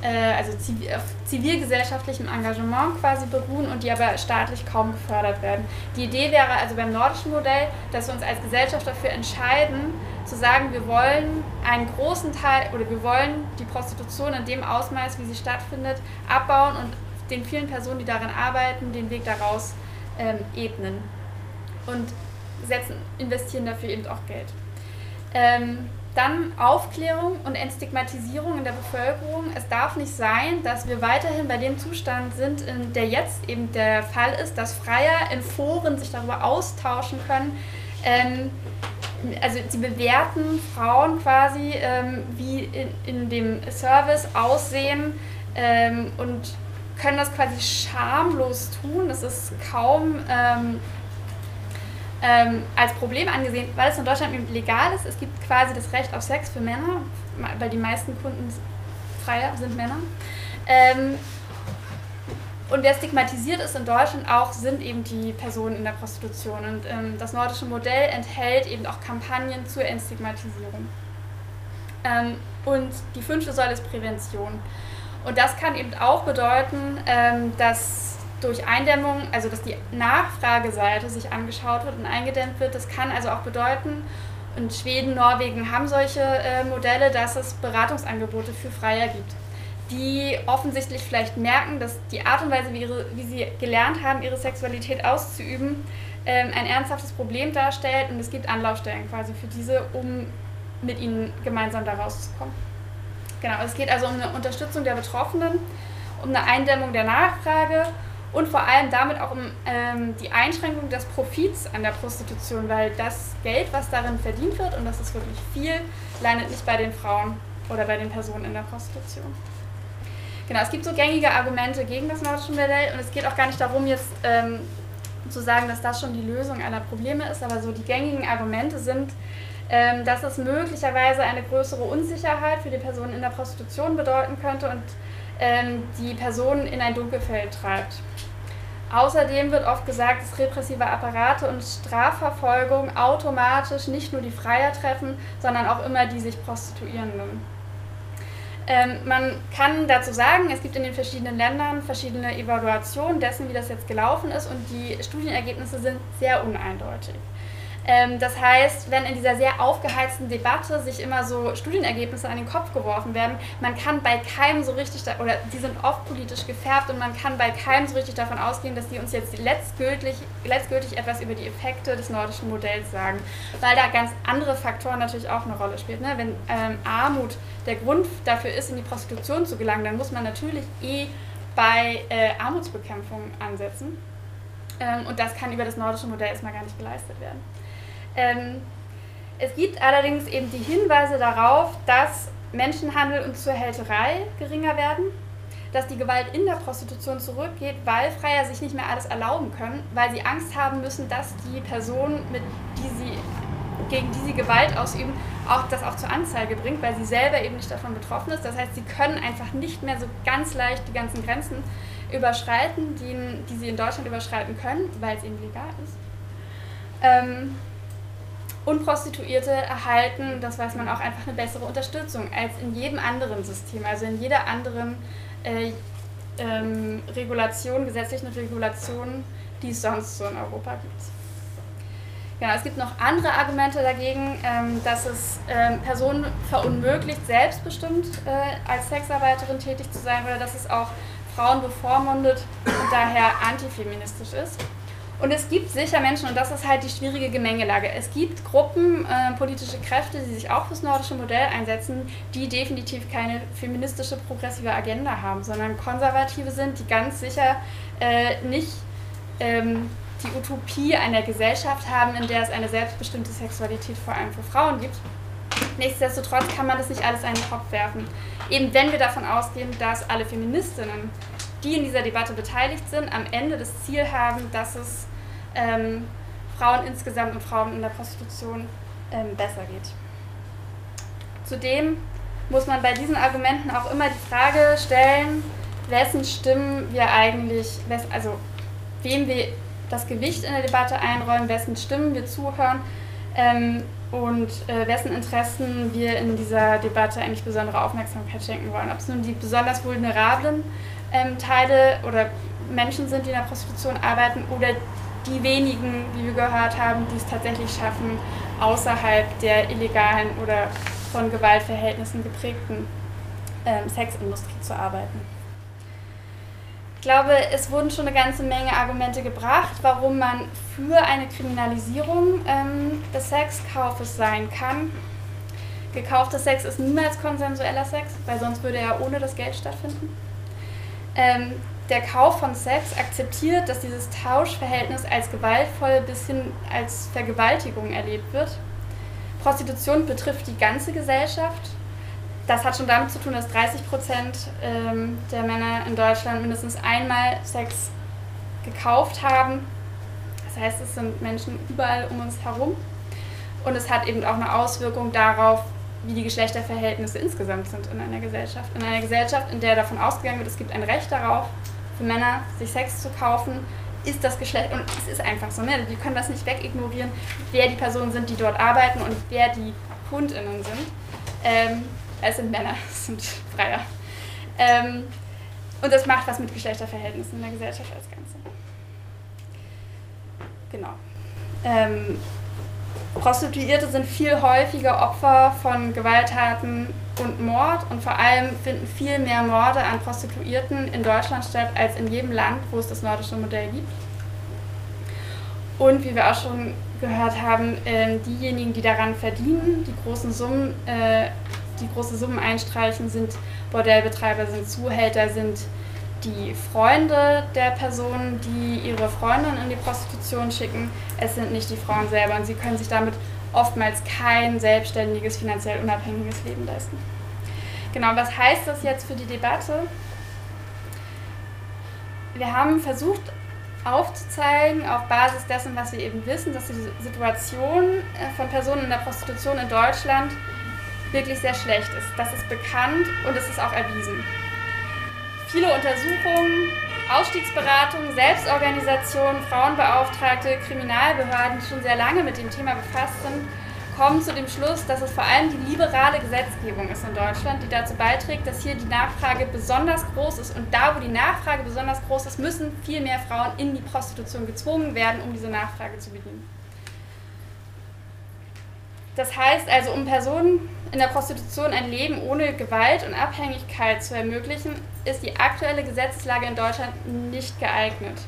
äh, also zivil, auf zivilgesellschaftlichem Engagement quasi beruhen und die aber staatlich kaum gefördert werden. Die Idee wäre also beim nordischen Modell, dass wir uns als Gesellschaft dafür entscheiden, zu sagen, wir wollen einen großen Teil oder wir wollen die Prostitution in dem Ausmaß, wie sie stattfindet, abbauen und den vielen Personen, die darin arbeiten, den Weg daraus ähm, ebnen und setzen, investieren dafür eben auch Geld. Ähm, dann Aufklärung und Entstigmatisierung in der Bevölkerung. Es darf nicht sein, dass wir weiterhin bei dem Zustand sind, in der jetzt eben der Fall ist, dass Freier in Foren sich darüber austauschen können. Ähm, also sie bewerten Frauen quasi, ähm, wie in, in, dem Service aussehen ähm, und können das quasi schamlos tun. Das ist kaum ähm, als Problem angesehen, weil es in Deutschland legal ist. Es gibt quasi das Recht auf Sex für Männer, weil die meisten Kunden freier sind Männer. Ähm, und wer stigmatisiert ist in Deutschland auch, sind eben die Personen in der Prostitution. Und ähm, das nordische Modell enthält eben auch Kampagnen zur Entstigmatisierung. Ähm, und die fünfte Säule ist Prävention. Und das kann eben auch bedeuten, ähm, dass durch Eindämmung, also dass die Nachfrageseite sich angeschaut wird und eingedämmt wird. Das kann also auch bedeuten, und Schweden, Norwegen haben solche äh, Modelle, dass es Beratungsangebote für Freier gibt, die offensichtlich vielleicht merken, dass die Art und Weise, wie, ihre, wie sie gelernt haben, ihre Sexualität auszuüben, ähm, ein ernsthaftes Problem darstellt und es gibt Anlaufstellen quasi für diese, um mit ihnen gemeinsam da rauszukommen. Genau, es geht also um eine Unterstützung der Betroffenen, um eine Eindämmung der Nachfrage und vor allem damit auch um ähm, die Einschränkung des Profits an der Prostitution, weil das Geld, was darin verdient wird, und das ist wirklich viel, landet nicht bei den Frauen oder bei den Personen in der Prostitution. Genau, es gibt so gängige Argumente gegen das nordische Modell und es geht auch gar nicht darum, jetzt ähm, zu sagen, dass das schon die Lösung aller Probleme ist, aber so die gängigen Argumente sind, ähm, dass es möglicherweise eine größere Unsicherheit für die Personen in der Prostitution bedeuten könnte und die Personen in ein Dunkelfeld treibt. Außerdem wird oft gesagt, dass repressive Apparate und Strafverfolgung automatisch nicht nur die Freier treffen, sondern auch immer die sich Prostituierenden. Ähm, man kann dazu sagen, es gibt in den verschiedenen Ländern verschiedene Evaluationen dessen, wie das jetzt gelaufen ist und die Studienergebnisse sind sehr uneindeutig. Ähm, das heißt, wenn in dieser sehr aufgeheizten Debatte sich immer so Studienergebnisse an den Kopf geworfen werden, man kann bei keinem so richtig, oder die sind oft politisch gefärbt und man kann bei keinem so richtig davon ausgehen, dass die uns jetzt letztgültig, letztgültig etwas über die Effekte des nordischen Modells sagen, weil da ganz andere Faktoren natürlich auch eine Rolle spielen. Ne? Wenn ähm, Armut der Grund dafür ist, in die Prostitution zu gelangen, dann muss man natürlich eh bei äh, Armutsbekämpfung ansetzen. Ähm, und das kann über das nordische Modell erstmal gar nicht geleistet werden. Ähm, es gibt allerdings eben die Hinweise darauf, dass Menschenhandel und Zuhälterei geringer werden, dass die Gewalt in der Prostitution zurückgeht, weil Freier sich nicht mehr alles erlauben können, weil sie Angst haben müssen, dass die Person, mit die sie, gegen die sie Gewalt ausüben, auch das auch zur Anzeige bringt, weil sie selber eben nicht davon betroffen ist. Das heißt, sie können einfach nicht mehr so ganz leicht die ganzen Grenzen überschreiten, die, die sie in Deutschland überschreiten können, weil es eben legal ist. Ähm, und Prostituierte erhalten, das weiß man auch, einfach eine bessere Unterstützung als in jedem anderen System, also in jeder anderen äh, ähm, Regulation, gesetzlichen Regulation, die es sonst so in Europa gibt. Genau, es gibt noch andere Argumente dagegen, ähm, dass es ähm, Personen verunmöglicht, selbstbestimmt äh, als Sexarbeiterin tätig zu sein oder dass es auch Frauen bevormundet und daher antifeministisch ist. Und es gibt sicher Menschen, und das ist halt die schwierige Gemengelage, es gibt Gruppen, äh, politische Kräfte, die sich auch fürs nordische Modell einsetzen, die definitiv keine feministische, progressive Agenda haben, sondern konservative sind, die ganz sicher äh, nicht ähm, die Utopie einer Gesellschaft haben, in der es eine selbstbestimmte Sexualität vor allem für Frauen gibt. Nichtsdestotrotz kann man das nicht alles in den Kopf werfen. Eben wenn wir davon ausgehen, dass alle Feministinnen, die in dieser Debatte beteiligt sind, am Ende das Ziel haben, dass es ähm, Frauen insgesamt und Frauen in der Prostitution ähm, besser geht. Zudem muss man bei diesen Argumenten auch immer die Frage stellen, wessen Stimmen wir eigentlich, also wem wir das Gewicht in der Debatte einräumen, wessen Stimmen wir zuhören ähm, und äh, wessen Interessen wir in dieser Debatte eigentlich besondere Aufmerksamkeit schenken wollen. Ob es nun die besonders vulnerablen ähm, Teile oder Menschen sind, die in der Prostitution arbeiten oder die wenigen, wie wir gehört haben, die es tatsächlich schaffen, außerhalb der illegalen oder von Gewaltverhältnissen geprägten ähm, Sexindustrie zu arbeiten. Ich glaube, es wurden schon eine ganze Menge Argumente gebracht, warum man für eine Kriminalisierung ähm, des Sexkaufes sein kann. Gekaufter Sex ist niemals konsensueller Sex, weil sonst würde er ohne das Geld stattfinden. Ähm, der Kauf von Sex akzeptiert, dass dieses Tauschverhältnis als gewaltvoll bis hin als Vergewaltigung erlebt wird. Prostitution betrifft die ganze Gesellschaft. Das hat schon damit zu tun, dass 30 Prozent ähm, der Männer in Deutschland mindestens einmal Sex gekauft haben. Das heißt, es sind Menschen überall um uns herum. Und es hat eben auch eine Auswirkung darauf, wie die Geschlechterverhältnisse insgesamt sind in einer Gesellschaft. In einer Gesellschaft, in der davon ausgegangen wird, es gibt ein Recht darauf, für Männer, sich Sex zu kaufen, ist das Geschlecht, und es ist einfach so, ne? wir können das nicht wegignorieren, wer die Personen sind, die dort arbeiten und wer die KundInnen sind. Ähm, es sind Männer, es sind Freier. Ähm, und das macht was mit Geschlechterverhältnissen in der Gesellschaft als Ganze. Genau. Ähm, Prostituierte sind viel häufiger Opfer von Gewalttaten und Mord und vor allem finden viel mehr Morde an Prostituierten in Deutschland statt als in jedem Land, wo es das nordische Modell gibt. Und wie wir auch schon gehört haben, äh, diejenigen, die daran verdienen, die großen Summen, äh, die große Summen einstreichen, sind Bordellbetreiber, sind Zuhälter, sind die Freunde der Personen, die ihre Freundin in die Prostitution schicken. Es sind nicht die Frauen selber und sie können sich damit oftmals kein selbstständiges, finanziell unabhängiges Leben leisten. Genau, was heißt das jetzt für die Debatte? Wir haben versucht aufzuzeigen, auf Basis dessen, was wir eben wissen, dass die Situation äh, von Personen in der Prostitution in Deutschland wirklich sehr schlecht ist. Das ist bekannt und es ist auch erwiesen. Viele Untersuchungen Ausstiegsberatung, Selbstorganisation, Frauenbeauftragte, Kriminalbehörden, die schon sehr lange mit dem Thema befasst sind, kommen zu dem Schluss, dass es vor allem die liberale Gesetzgebung ist in Deutschland, die dazu beiträgt, dass hier die Nachfrage besonders groß ist. Und da, wo die Nachfrage besonders groß ist, müssen viel mehr Frauen in die Prostitution gezwungen werden, um diese Nachfrage zu bedienen. Das heißt also, um Personen in der Prostitution ein Leben ohne Gewalt und Abhängigkeit zu ermöglichen, ist die aktuelle Gesetzeslage in Deutschland nicht geeignet.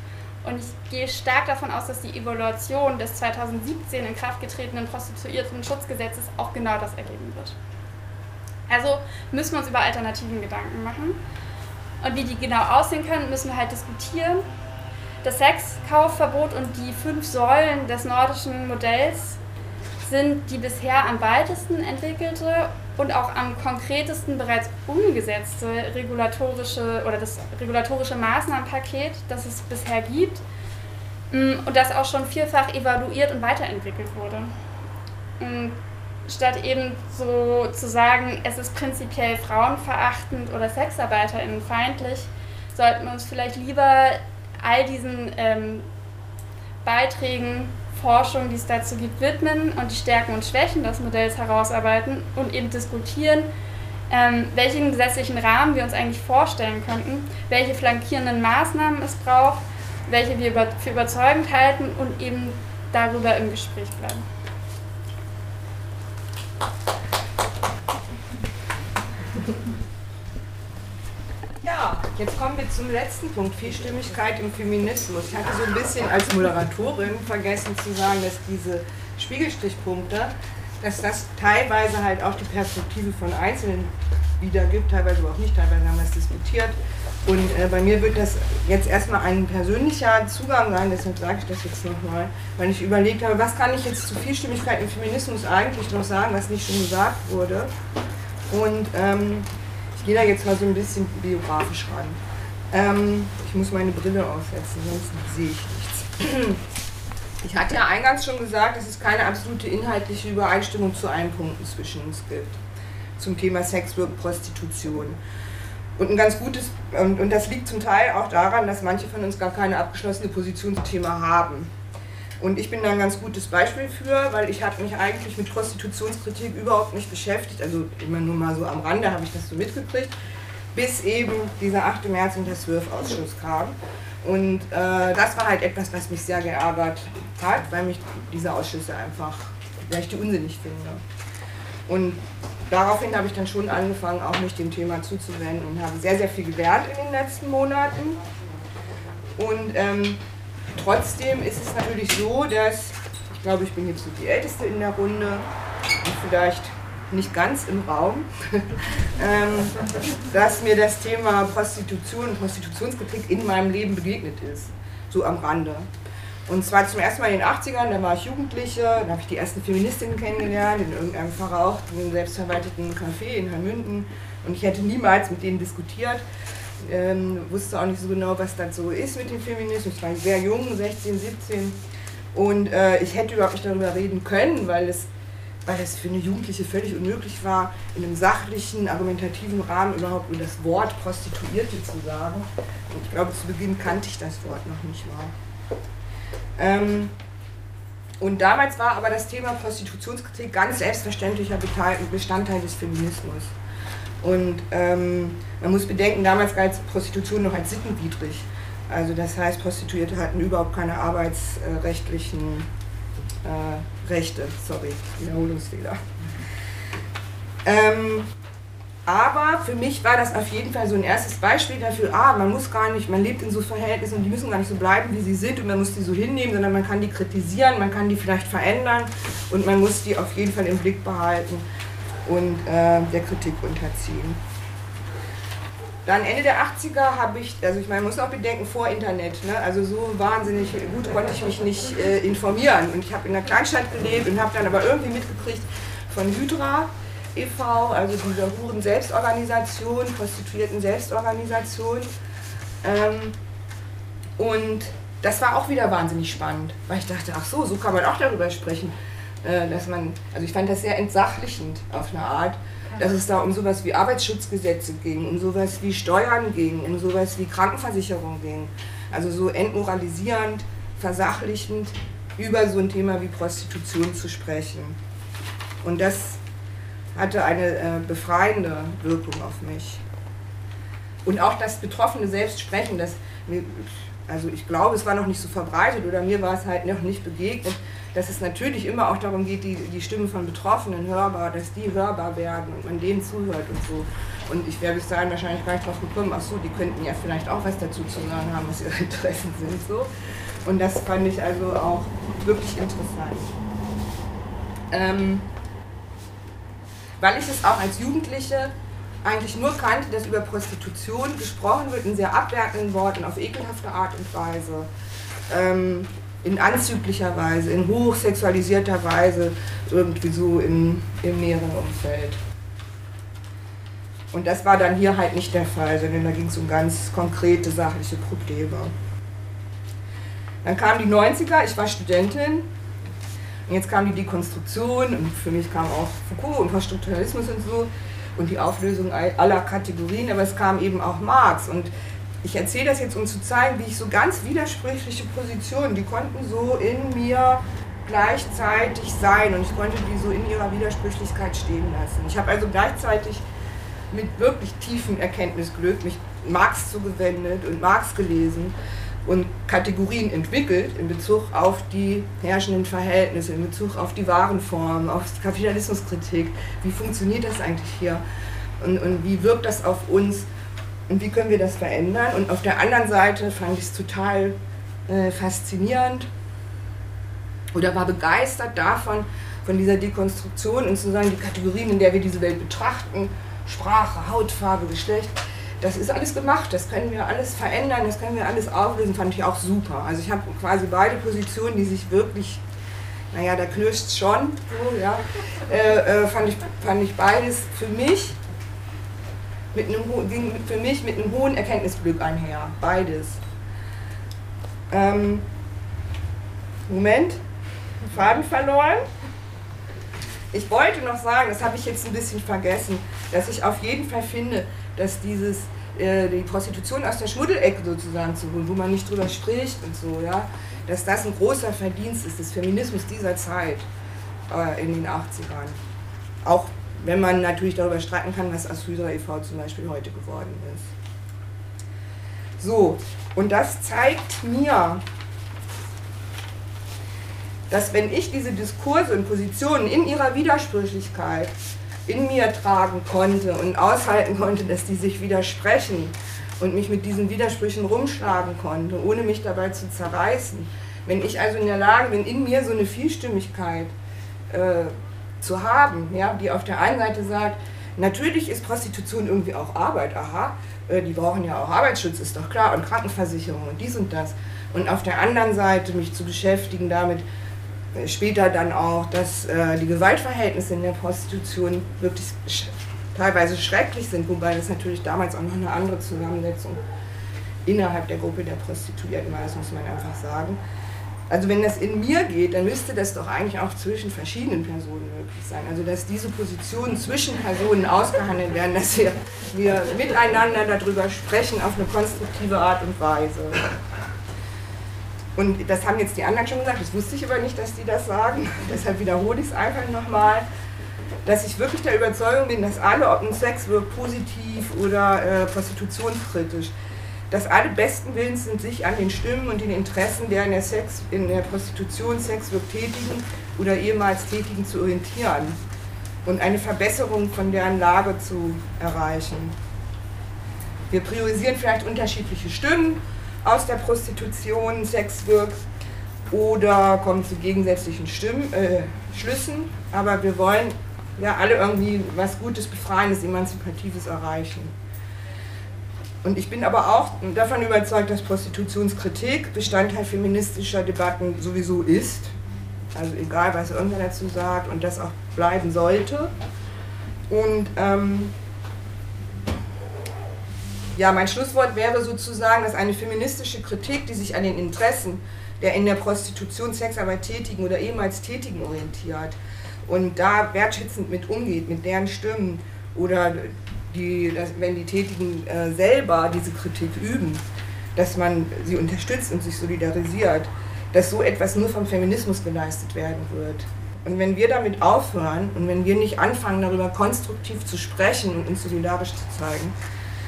Und ich gehe stark davon aus, dass die Evaluation des 2017 in Kraft getretenen Prostituierten-Schutzgesetzes auch genau das ergeben wird. Also müssen wir uns über Alternativen Gedanken machen. Und wie die genau aussehen können, müssen wir halt diskutieren. Das Sexkaufverbot und die fünf Säulen des nordischen Modells sind die bisher am weitesten entwickelte und auch am konkretesten bereits umgesetzte regulatorische oder das regulatorische Maßnahmenpaket, das es bisher gibt mm, und das auch schon vielfach evaluiert und weiterentwickelt wurde. Und statt eben so zu sagen, es ist prinzipiell frauenverachtend oder sexarbeiterinnenfeindlich, sollten wir uns vielleicht lieber all diesen ähm, Beiträgen Forschung, die es dazu gibt, widmen und die Stärken und Schwächen des Modells herausarbeiten und eben diskutieren, ähm, welchen gesetzlichen Rahmen wir uns eigentlich vorstellen könnten, welche flankierenden Maßnahmen es braucht, welche wir für überzeugend halten und eben darüber im Gespräch bleiben.
Ja, jetzt kommen wir zum letzten Punkt, Vielstimmigkeit im Feminismus. Ich hatte so ein bisschen als Moderatorin vergessen zu sagen, dass diese Spiegelstrichpunkte, dass das teilweise halt auch die Perspektive von Einzelnen wiedergibt, teilweise aber auch nicht, teilweise haben wir es diskutiert. Und äh, bei mir wird das jetzt erstmal ein persönlicher Zugang sein, deshalb sage ich das jetzt nochmal, weil ich überlegt habe, was kann ich jetzt zu Vielstimmigkeit im Feminismus eigentlich noch sagen, was nicht schon gesagt wurde. Und ähm, gehe da jetzt mal so ein bisschen biografisch ran. Ähm, ich muss meine Brille aufsetzen, sonst sehe ich nichts. Ich hatte ja eingangs schon gesagt, dass es keine absolute inhaltliche Übereinstimmung zu allen Punkten zwischen uns gibt. Zum Thema Sex, Prostitution. Und ein ganz gutes, und, und das liegt zum Teil auch daran, dass manche von uns gar keine abgeschlossene Position zum Thema haben. Und ich bin da ein ganz gutes Beispiel für, weil ich habe mich eigentlich mit Prostitutionskritik überhaupt nicht beschäftigt, also immer nur mal so am Rande habe ich das so mitgekriegt, bis eben dieser 8. März und der SWIRF-Ausschuss kam. Und äh, das war halt etwas, was mich sehr geärgert hat, weil mich diese Ausschüsse einfach, weil ich die unsinnig finde. Und daraufhin habe ich dann schon angefangen, auch mich dem Thema zuzuwenden und habe sehr, sehr viel gelernt in den letzten Monaten. Und ähm, Trotzdem ist es natürlich so, dass, ich glaube, ich bin jetzt so die Älteste in der Runde und vielleicht nicht ganz im Raum, ähm, dass mir das Thema Prostitution und Prostitutionskritik in meinem Leben begegnet ist, so am Rande. Und zwar zum ersten Mal in den 80ern, da war ich Jugendliche, da habe ich die ersten Feministinnen kennengelernt, in irgendeinem verrauchten, selbstverwalteten Café in Herrmünden. Und ich hätte niemals mit denen diskutiert ähm, wusste auch nicht so genau, was das so ist mit dem Feminismus. Ich war sehr jung, 16, 17. Und äh, ich hätte überhaupt nicht darüber reden können, weil es, weil es für eine Jugendliche völlig unmöglich war, in einem sachlichen, argumentativen Rahmen überhaupt nur das Wort Prostituierte zu sagen. Und ich glaube, zu Beginn kannte ich das Wort noch nicht mal. Ähm, und damals war aber das Thema Prostitutionskritik ganz selbstverständlicher Bestandteil des Feminismus. Und ähm, man muss bedenken, damals galt Prostitution noch als sittenwidrig. Also das heißt, Prostituierte hatten überhaupt keine arbeitsrechtlichen äh, Rechte. Sorry, Wiederholungsfehler. Ähm, aber für mich war das auf jeden Fall so ein erstes Beispiel dafür, ah, man muss gar nicht, man lebt in so Verhältnissen und die müssen gar nicht so bleiben, wie sie sind und man muss die so hinnehmen, sondern man kann die kritisieren, man kann die vielleicht verändern und man muss die auf jeden Fall im Blick behalten und äh, der Kritik unterziehen. Dann Ende der 80er habe ich, also ich meine, man muss auch bedenken, vor Internet, ne? also so wahnsinnig gut konnte ich mich nicht äh, informieren. Und ich habe in einer Kleinstadt gelebt und habe dann aber irgendwie mitgekriegt von Hydra e.V., also dieser Huren-Selbstorganisation, Prostituierten-Selbstorganisation. Ähm, und das war auch wieder wahnsinnig spannend, weil ich dachte, ach so, so kann man auch darüber sprechen. Äh, dass man, also ich fand das sehr entsachlichend auf eine Art, dass es da um sowas wie Arbeitsschutzgesetze ging, um sowas wie Steuern ging, um sowas wie Krankenversicherung ging. Also so entmoralisierend, versachlichend über so ein Thema wie Prostitution zu sprechen. Und das hatte eine äh, befreiende Wirkung auf mich. Und auch das Betroffene selbst sprechen, das also ich glaube, es war noch nicht so verbreitet oder mir war es halt noch nicht begegnet, dass es natürlich immer auch darum geht, die, die Stimmen von Betroffenen hörbar, dass die hörbar werden und man denen zuhört und so. Und ich wäre bis dahin wahrscheinlich gar nicht drauf gekommen, ach so, die könnten ja vielleicht auch was dazu zu sagen haben, was ihre Interessen sind. So. Und das fand ich also auch wirklich interessant. Ähm, weil ich es auch als Jugendliche eigentlich nur kannte, dass über Prostitution gesprochen wird in sehr abwertenden Worten, auf ekelhafte Art und Weise. Ähm, in anzüglicher Weise, in hochsexualisierter Weise, irgendwie so im, im näheren Umfeld. Und das war dann hier halt nicht der Fall, sondern da ging es um ganz konkrete sachliche Probleme. Dann kamen die 90er, ich war Studentin. Und jetzt kam die Dekonstruktion und für mich kam auch Foucault und Poststrukturalismus und so und die Auflösung aller Kategorien, aber es kam eben auch Marx. Und ich erzähle das jetzt, um zu zeigen, wie ich so ganz widersprüchliche Positionen, die konnten so in mir gleichzeitig sein und ich konnte die so in ihrer Widersprüchlichkeit stehen lassen. Ich habe also gleichzeitig mit wirklich tiefem Erkenntnisglück mich Marx zugewendet und Marx gelesen und Kategorien entwickelt in Bezug auf die herrschenden Verhältnisse, in Bezug auf die Warenformen, auf Kapitalismuskritik. Wie funktioniert das eigentlich hier? Und, und wie wirkt das auf uns? Und wie können wir das verändern? Und auf der anderen Seite fand ich es total äh, faszinierend oder war begeistert davon, von dieser Dekonstruktion und sozusagen die Kategorien, in der wir diese Welt betrachten, Sprache, Hautfarbe, Geschlecht, das ist alles gemacht, das können wir alles verändern, das können wir alles auflösen, fand ich auch super. Also ich habe quasi beide Positionen, die sich wirklich, naja, da knirscht schon, so, ja, äh, äh, fand, ich, fand ich beides für mich mit einem, ging für mich mit einem hohen Erkenntnisglück einher, beides. Ähm, Moment, Faden verloren. Ich wollte noch sagen, das habe ich jetzt ein bisschen vergessen, dass ich auf jeden Fall finde, dass dieses äh, die Prostitution aus der Schmuddelecke sozusagen zu holen, wo man nicht drüber spricht und so, ja, dass das ein großer Verdienst ist des Feminismus dieser Zeit äh, in den 80ern. Auch wenn man natürlich darüber streiten kann, was aus Hydra e.V. zum Beispiel heute geworden ist. So, und das zeigt mir, dass wenn ich diese Diskurse und Positionen in ihrer Widersprüchlichkeit in mir tragen konnte und aushalten konnte, dass die sich widersprechen und mich mit diesen Widersprüchen rumschlagen konnte, ohne mich dabei zu zerreißen. Wenn ich also in der Lage bin, in mir so eine Vielstimmigkeit äh, zu haben, ja, die auf der einen Seite sagt, natürlich ist Prostitution irgendwie auch Arbeit, aha, äh, die brauchen ja auch Arbeitsschutz, ist doch klar, und Krankenversicherung und dies und das. Und auf der anderen Seite mich zu beschäftigen damit, später dann auch, dass äh, die Gewaltverhältnisse in der Prostitution wirklich teilweise schrecklich sind, wobei das natürlich damals auch noch eine andere Zusammensetzung innerhalb der Gruppe der Prostituierten war, das muss man einfach sagen. Also wenn das in mir geht, dann müsste das doch eigentlich auch zwischen verschiedenen Personen möglich sein. Also dass diese Positionen zwischen Personen ausgehandelt werden, dass wir, wir miteinander darüber sprechen auf eine konstruktive Art und Weise. Und das haben jetzt die anderen schon gesagt, das wusste ich aber nicht, dass die das sagen. Deshalb wiederhole ich es einfach nochmal, dass ich wirklich der Überzeugung bin, dass alle, ob ein Sex wirkt positiv oder äh, prostitutionskritisch, dass alle besten Willens sind, sich an den Stimmen und den Interessen der in der, Sex, in der Prostitution Sexwork tätigen oder ehemals Tätigen zu orientieren und eine Verbesserung von deren Lage zu erreichen. Wir priorisieren vielleicht unterschiedliche Stimmen aus der Prostitution Sex wirkt oder kommen zu gegensätzlichen Stimmen, äh, Schlüssen, aber wir wollen ja alle irgendwie was Gutes, Befreiendes, Emanzipatives erreichen. Und ich bin aber auch davon überzeugt, dass Prostitutionskritik Bestandteil feministischer Debatten sowieso ist. Also egal, was irgendwer dazu sagt und das auch bleiben sollte. Und ähm, ja, mein Schlusswort wäre sozusagen, dass eine feministische Kritik, die sich an den Interessen der in der Prostitution Sexarbeit Tätigen oder ehemals Tätigen orientiert und da wertschätzend mit umgeht, mit deren Stimmen oder die, wenn die Tätigen äh, selber diese Kritik üben, dass man sie unterstützt und sich solidarisiert, dass so etwas nur vom Feminismus geleistet werden wird. Und wenn wir damit aufhören und wenn wir nicht anfangen, darüber konstruktiv zu sprechen und uns solidarisch zu zeigen,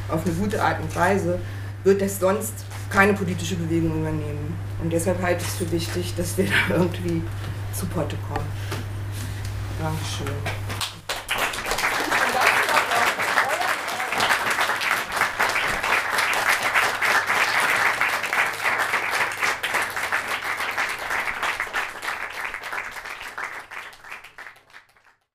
auf eine gute Art und Weise, wird das sonst keine politische Bewegung übernehmen. Und deshalb halte ich es für wichtig, dass wir da irgendwie zu Potte kommen. Dankeschön.